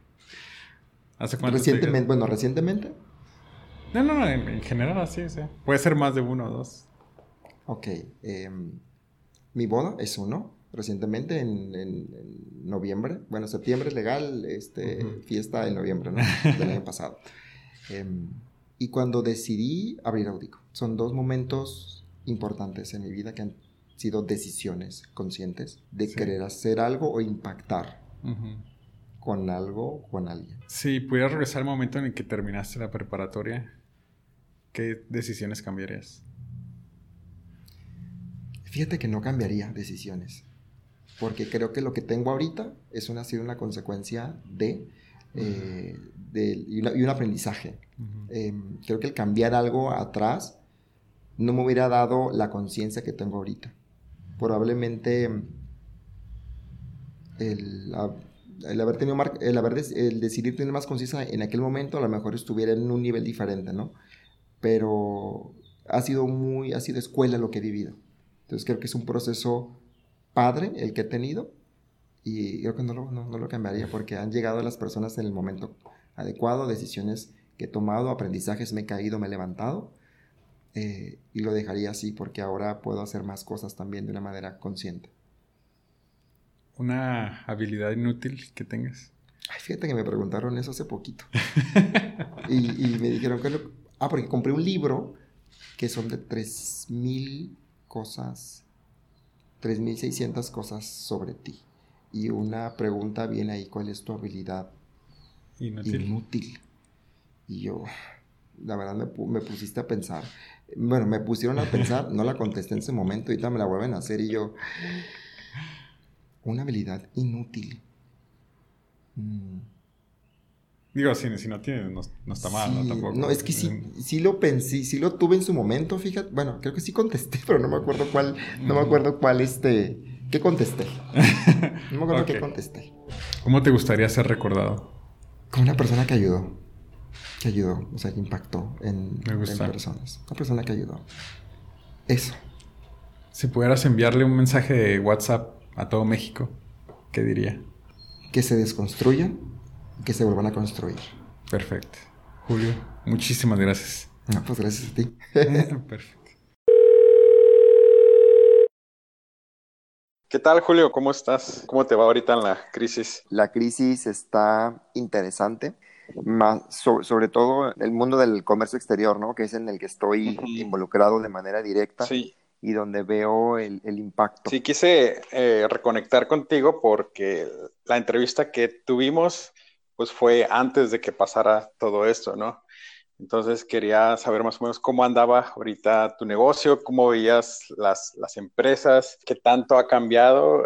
¿Hace cuánto? Recientemente, bueno, recientemente. No, no, no, en, general así, sí. Puede ser más de uno o dos. Ok. Em, mi boda es uno. Recientemente, en, noviembre. Bueno, septiembre es legal, este, fiesta en noviembre, ¿no? <laughs> Del año pasado. Em, y cuando decidí abrir Audico, son dos momentos importantes en mi vida que han sido decisiones conscientes de querer hacer algo o impactar con algo con alguien. Si pudieras regresar al momento en el que terminaste la preparatoria, ¿qué decisiones cambiarías? Fíjate que no cambiaría decisiones, porque creo que lo que tengo ahorita es una, ha sido una consecuencia de, eh, y, un aprendizaje. Em, creo que el cambiar algo atrás no me hubiera dado la conciencia que tengo ahorita. Probablemente el, el haber tenido el haber el decidir tener más conciencia en aquel momento a lo mejor estuviera en un nivel diferente, ¿no? Pero ha sido muy, ha sido escuela lo que he vivido. Entonces creo que es un proceso padre el que he tenido Y creo que no lo, no, lo cambiaría porque han llegado las personas en el momento adecuado, decisiones que he tomado, aprendizajes, me he caído, me he levantado. Eh, y lo dejaría así porque ahora puedo hacer más cosas también de una manera consciente. ¿Una habilidad inútil que tengas? Ay, fíjate que me preguntaron eso hace poquito. <laughs> y, me dijeron que... Ah, porque compré un libro que son de 3.000 cosas, 3.600 cosas sobre ti. Y una pregunta viene ahí, ¿cuál es tu habilidad inútil? Y yo, la verdad me, me, pusiste a pensar. Bueno, me pusieron a pensar, no la <laughs> contesté en ese momento, ahorita me la vuelven a hacer y yo, una habilidad inútil. Mm. Digo, si, si no tiene, no, está mal, ¿no? Tampoco. No, es que sí, sí lo pensé, sí lo tuve en su momento, fíjate. Bueno, creo que sí contesté, <laughs> pero no me acuerdo cuál, no me acuerdo cuál, este, qué contesté. <laughs> No me acuerdo qué contesté. ¿Cómo te gustaría ser recordado? Como una persona que ayudó. Que ayudó, o sea, que impactó en, en personas. Una persona que ayudó. Eso. Si pudieras enviarle un mensaje de WhatsApp a todo México, ¿qué diría? Que se desconstruyan, que se vuelvan a construir. Perfecto. Julio, muchísimas gracias. No, pues gracias a ti. <laughs> <laughs> Perfecto. ¿Qué tal, Julio? ¿Cómo estás? ¿Cómo te va ahorita en la crisis? La crisis está interesante, más sobre todo el mundo del comercio exterior, ¿no? Que es en el que estoy involucrado de manera directa. Sí y donde veo el, impacto. Sí, quise eh, reconectar contigo porque la entrevista que tuvimos pues fue antes de que pasara todo esto, ¿no? Entonces quería saber más o menos cómo andaba ahorita tu negocio, cómo veías las, las empresas, qué tanto ha cambiado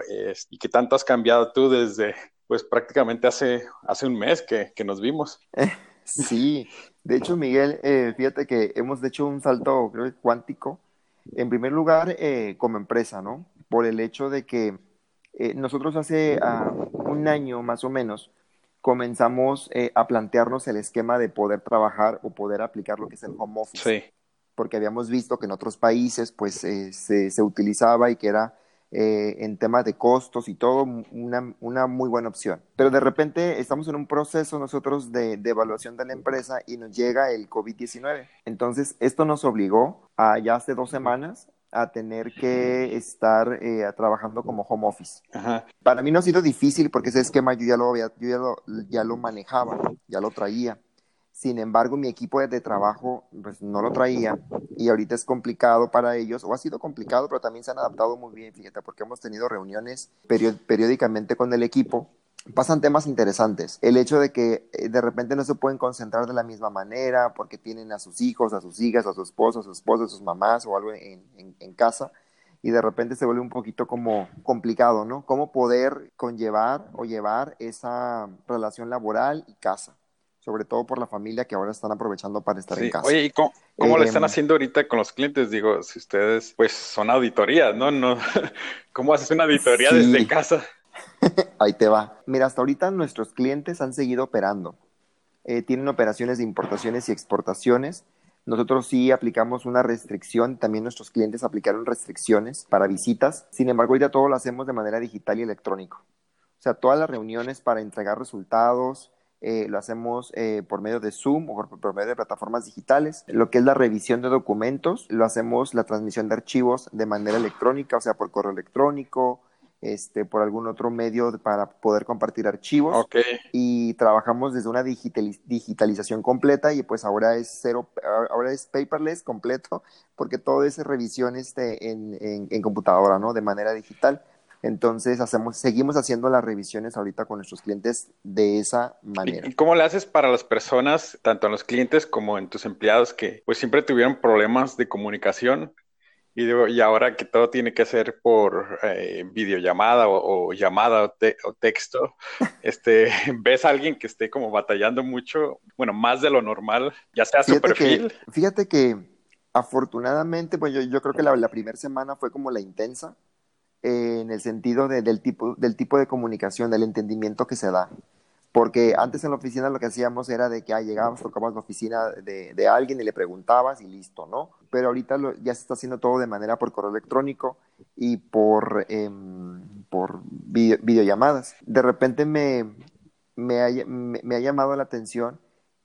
y qué tanto has cambiado tú desde pues prácticamente hace, hace un mes que, que nos vimos. <laughs> sí, de hecho Miguel, eh, fíjate que hemos hecho un salto creo cuántico en primer lugar, eh, como empresa, ¿no? Por el hecho de que eh, nosotros hace ah, un año más o menos comenzamos eh, a plantearnos el esquema de poder trabajar o poder aplicar lo que es el home office. Sí. Porque habíamos visto que en otros países pues se, se, utilizaba y que era en temas de costos y todo una, una, muy buena opción. Pero de repente estamos en un proceso nosotros de, de evaluación de la empresa y nos llega el COVID-19. Entonces esto nos obligó ya hace dos semanas a tener que estar eh, trabajando como home office. Para mí no ha sido difícil porque ese esquema yo ya lo, había, yo ya lo, ya lo manejaba, ya lo traía. Sin embargo, mi equipo de trabajo pues, no lo traía y ahorita es complicado para ellos, o ha sido complicado, pero también se han adaptado muy bien, fíjate, porque hemos tenido reuniones periódicamente con el equipo pasan temas interesantes. El hecho de que eh, de repente no se pueden concentrar de la misma manera porque tienen a sus hijos, a sus hijas, a su esposo, a su esposa, a sus mamás o algo en, en, casa y de repente se vuelve un poquito como complicado, ¿no? Cómo poder conllevar o llevar esa relación laboral y casa, sobre todo por la familia que ahora están aprovechando para estar en casa. Oye, ¿y cómo, lo están em, haciendo ahorita con los clientes? Digo, si ustedes, pues, son auditorías, ¿no? no <laughs> ¿Cómo haces una auditoría desde casa? <laughs> Ahí te va. Mira, hasta ahorita nuestros clientes han seguido operando. Eh, tienen operaciones de importaciones y exportaciones. Nosotros sí aplicamos una restricción, también nuestros clientes aplicaron restricciones para visitas. Sin embargo, ya todo lo hacemos de manera digital y electrónico. O sea, todas las reuniones para entregar resultados, eh, lo hacemos eh, por medio de Zoom o por, medio de plataformas digitales. Lo que es la revisión de documentos, lo hacemos la transmisión de archivos de manera electrónica, o sea, por correo electrónico, este, por algún otro medio para poder compartir archivos. Y trabajamos desde una digitalización completa y pues ahora es cero, ahora es paperless completo porque todo es revisión este, en, en, computadora, ¿no? De manera digital. Entonces hacemos, seguimos haciendo las revisiones ahorita con nuestros clientes de esa manera. ¿Y cómo le haces para las personas, tanto en los clientes como en tus empleados, que pues siempre tuvieron problemas de comunicación? Y, y ahora que todo tiene que ser por eh, videollamada o, llamada o, texto, <laughs> este, <laughs> ves a alguien que esté como batallando mucho, bueno, más de lo normal, ya sea su perfil. fíjate que afortunadamente, pues yo, yo creo que la, la primera semana fue como la intensa, eh, en el sentido del, tipo, del tipo de comunicación, del entendimiento que se da. Porque antes en la oficina lo que hacíamos era de que ah, llegabas, tocabas la oficina de, de, alguien y le preguntabas y listo, ¿no? Pero ahorita lo, ya se está haciendo todo de manera por correo electrónico y por, em, por videollamadas. De repente me, me, ha, me, ha llamado la atención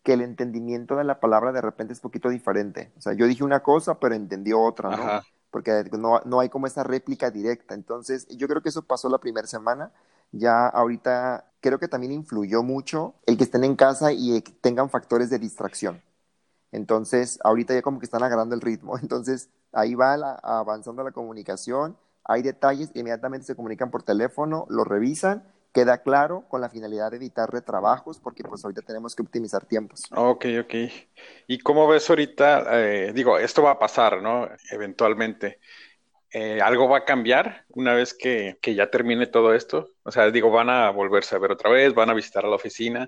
que el entendimiento de la palabra de repente es un poquito diferente. O sea, yo dije una cosa, pero entendió otra, ¿no? Porque no, no, hay como esa réplica directa. Entonces, yo creo que eso pasó la primera semana. Ya ahorita creo que también influyó mucho el que estén en casa y tengan factores de distracción. Entonces, ahorita ya como que están agarrando el ritmo. <laughs> Entonces, ahí va avanzando la comunicación, hay detalles, inmediatamente se comunican por teléfono, lo revisan, queda claro con la finalidad de evitar retrabajos, porque pues ahorita tenemos que optimizar tiempos. Ok, ok. ¿Y cómo ves ahorita? Eh, digo, esto va a pasar, ¿no? Eventualmente. Eh, ¿Algo va a cambiar una vez que, que, ya termine todo esto? O sea, digo, van a volverse a ver otra vez, van a visitar a la oficina,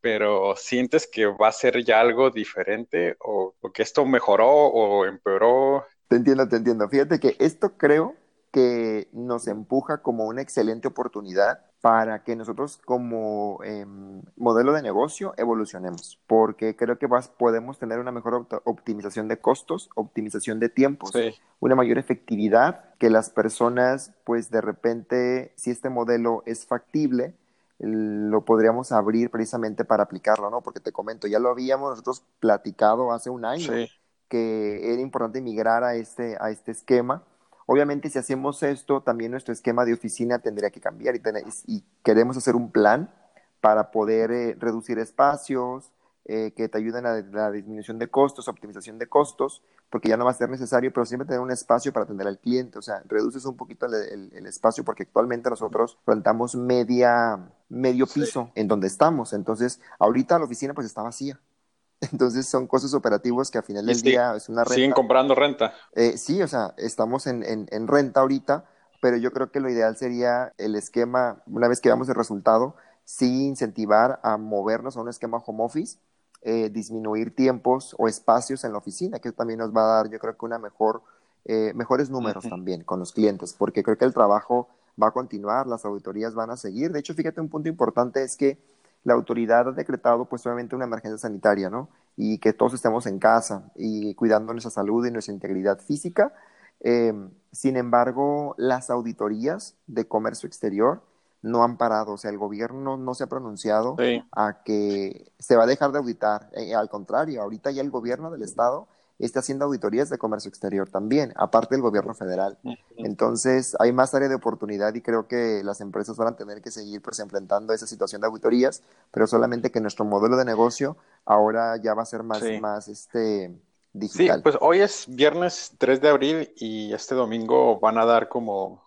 pero ¿sientes que va a ser ya algo diferente o, que esto mejoró o empeoró? Te entiendo, te entiendo. Fíjate que esto creo que nos empuja como una excelente oportunidad para que nosotros como em, modelo de negocio evolucionemos, porque creo que podemos tener una mejor optimización de costos, optimización de tiempos, una mayor efectividad, que las personas, pues de repente, si este modelo es factible, lo podríamos abrir precisamente para aplicarlo, ¿no? Porque te comento, ya lo habíamos nosotros platicado hace un año, que era importante migrar a este, a este esquema. Obviamente, si hacemos esto, también nuestro esquema de oficina tendría que cambiar y, y queremos hacer un plan para poder eh, reducir espacios, eh, que te ayuden a la disminución de costos, optimización de costos, porque ya no va a ser necesario, pero siempre tener un espacio para atender al cliente, o sea, reduces un poquito el, espacio porque actualmente nosotros rentamos media, medio piso en donde estamos, entonces ahorita la oficina pues está vacía. Entonces son costos operativos que a final del día es una renta. ¿Siguen comprando renta? Eh, sí, o sea, estamos en, en, en renta ahorita, pero yo creo que lo ideal sería el esquema, una vez que veamos el resultado, sí incentivar a movernos a un esquema home office eh, disminuir tiempos o espacios en la oficina, que también nos va a dar, yo creo que una mejor, eh, mejores números también con los clientes, porque creo que el trabajo va a continuar, las auditorías van a seguir. De hecho, fíjate, un punto importante es que la autoridad ha decretado pues obviamente una emergencia sanitaria, ¿no? Y que todos estemos en casa y cuidando nuestra salud y nuestra integridad física. Em, sin embargo, las auditorías de comercio exterior no han parado, o sea, el gobierno no se ha pronunciado a que se va a dejar de auditar, eh, al contrario, ahorita ya el gobierno del estado está haciendo auditorías de comercio exterior también, aparte del gobierno federal. Entonces, hay más área de oportunidad y creo que las empresas van a tener que seguir pues enfrentando esa situación de auditorías, pero solamente que nuestro modelo de negocio ahora ya va a ser más, más este digital. Sí, pues hoy es viernes 3 de abril y este domingo van a dar como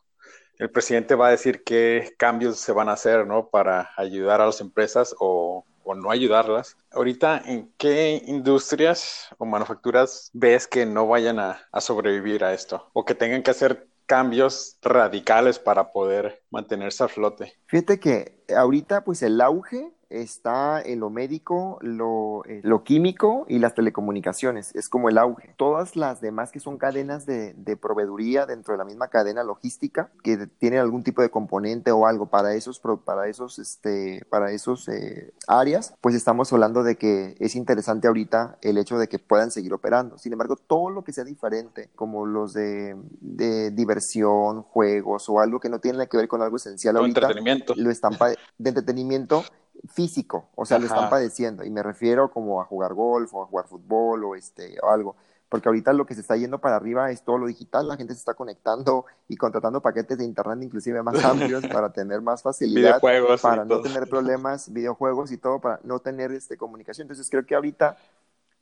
el presidente va a decir qué cambios se van a hacer, ¿no? Para ayudar a las empresas o, no ayudarlas. Ahorita, ¿en qué industrias o manufacturas ves que no vayan a sobrevivir a esto? O que tengan que hacer cambios radicales para poder mantenerse a flote. Fíjate que ahorita pues el auge está en lo médico, eh, lo, químico y las telecomunicaciones. Es como el auge. Todas las demás que son cadenas de, proveeduría dentro de la misma cadena logística, que tienen algún tipo de componente o algo para esos, para esos, este, para esos eh, áreas, pues estamos hablando de que es interesante ahorita el hecho de que puedan seguir operando. Sin embargo, todo lo que sea diferente, como los de, diversión, juegos o algo que no tiene que ver con algo esencial ahorita, entretenimiento. lo están de entretenimiento físico, o sea, lo están padeciendo. Y me refiero como a jugar golf o a jugar fútbol o, este, o algo. Porque ahorita lo que se está yendo para arriba es todo lo digital, la gente se está conectando y contratando paquetes de internet inclusive más <laughs> amplios para tener más facilidad, para no tener problemas, videojuegos y todo, para no tener este, comunicación. Entonces creo que ahorita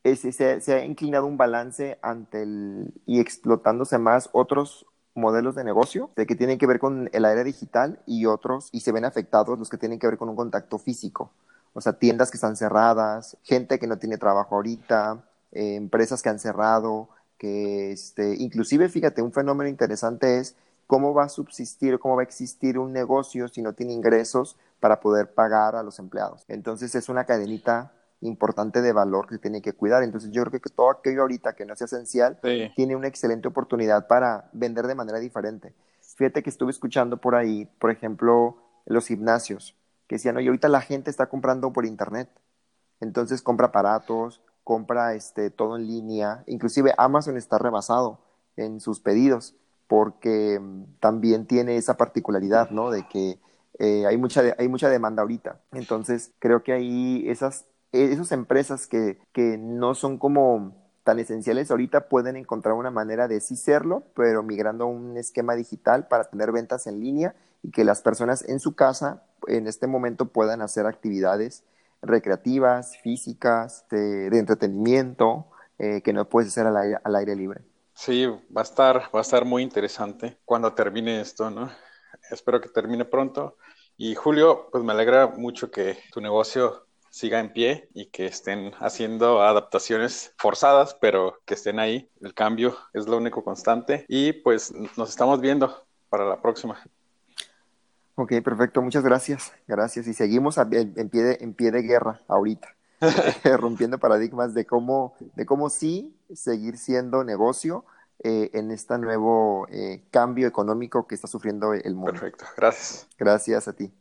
se, se, ha inclinado un balance ante el y explotándose más otros modelos de negocio de que tienen que ver con el área digital y otros, y se ven afectados los que tienen que ver con un contacto físico. O sea, tiendas que están cerradas, gente que no tiene trabajo ahorita, eh, empresas que han cerrado, que este, inclusive, fíjate, un fenómeno interesante es cómo va a subsistir, cómo va a existir un negocio si no tiene ingresos para poder pagar a los empleados. Entonces es una cadenita importante de valor que tiene que cuidar. Entonces yo creo que todo aquello ahorita que no sea esencial tiene una excelente oportunidad para vender de manera diferente. Fíjate que estuve escuchando por ahí, por ejemplo, los gimnasios, que decían, oye, ahorita la gente está comprando por internet. Entonces compra aparatos, compra este, todo en línea. Inclusive Amazon está rebasado en sus pedidos porque mm, también tiene esa particularidad, ¿no? De que eh, hay, mucha hay mucha demanda ahorita. Entonces, creo que ahí esas, esas empresas que, que no son como tan esenciales ahorita pueden encontrar una manera de sí serlo, pero migrando a un esquema digital para tener ventas en línea y que las personas en su casa en este momento puedan hacer actividades recreativas, físicas, de, entretenimiento, eh, que no puedes hacer al aire, libre. Sí, va a estar, va a estar muy interesante cuando termine esto, ¿no? Espero que termine pronto. Y Julio, pues me alegra mucho que tu negocio siga en pie y que estén haciendo adaptaciones forzadas, pero que estén ahí. El cambio es lo único constante. Y pues nos estamos viendo para la próxima. Ok, perfecto, muchas gracias. Gracias. Y seguimos en, pie, de, en pie de guerra ahorita, <laughs> <laughs> rompiendo paradigmas de cómo, de cómo sí seguir siendo negocio eh, en este nuevo eh, cambio económico que está sufriendo el mundo. Perfecto, gracias. Gracias a ti.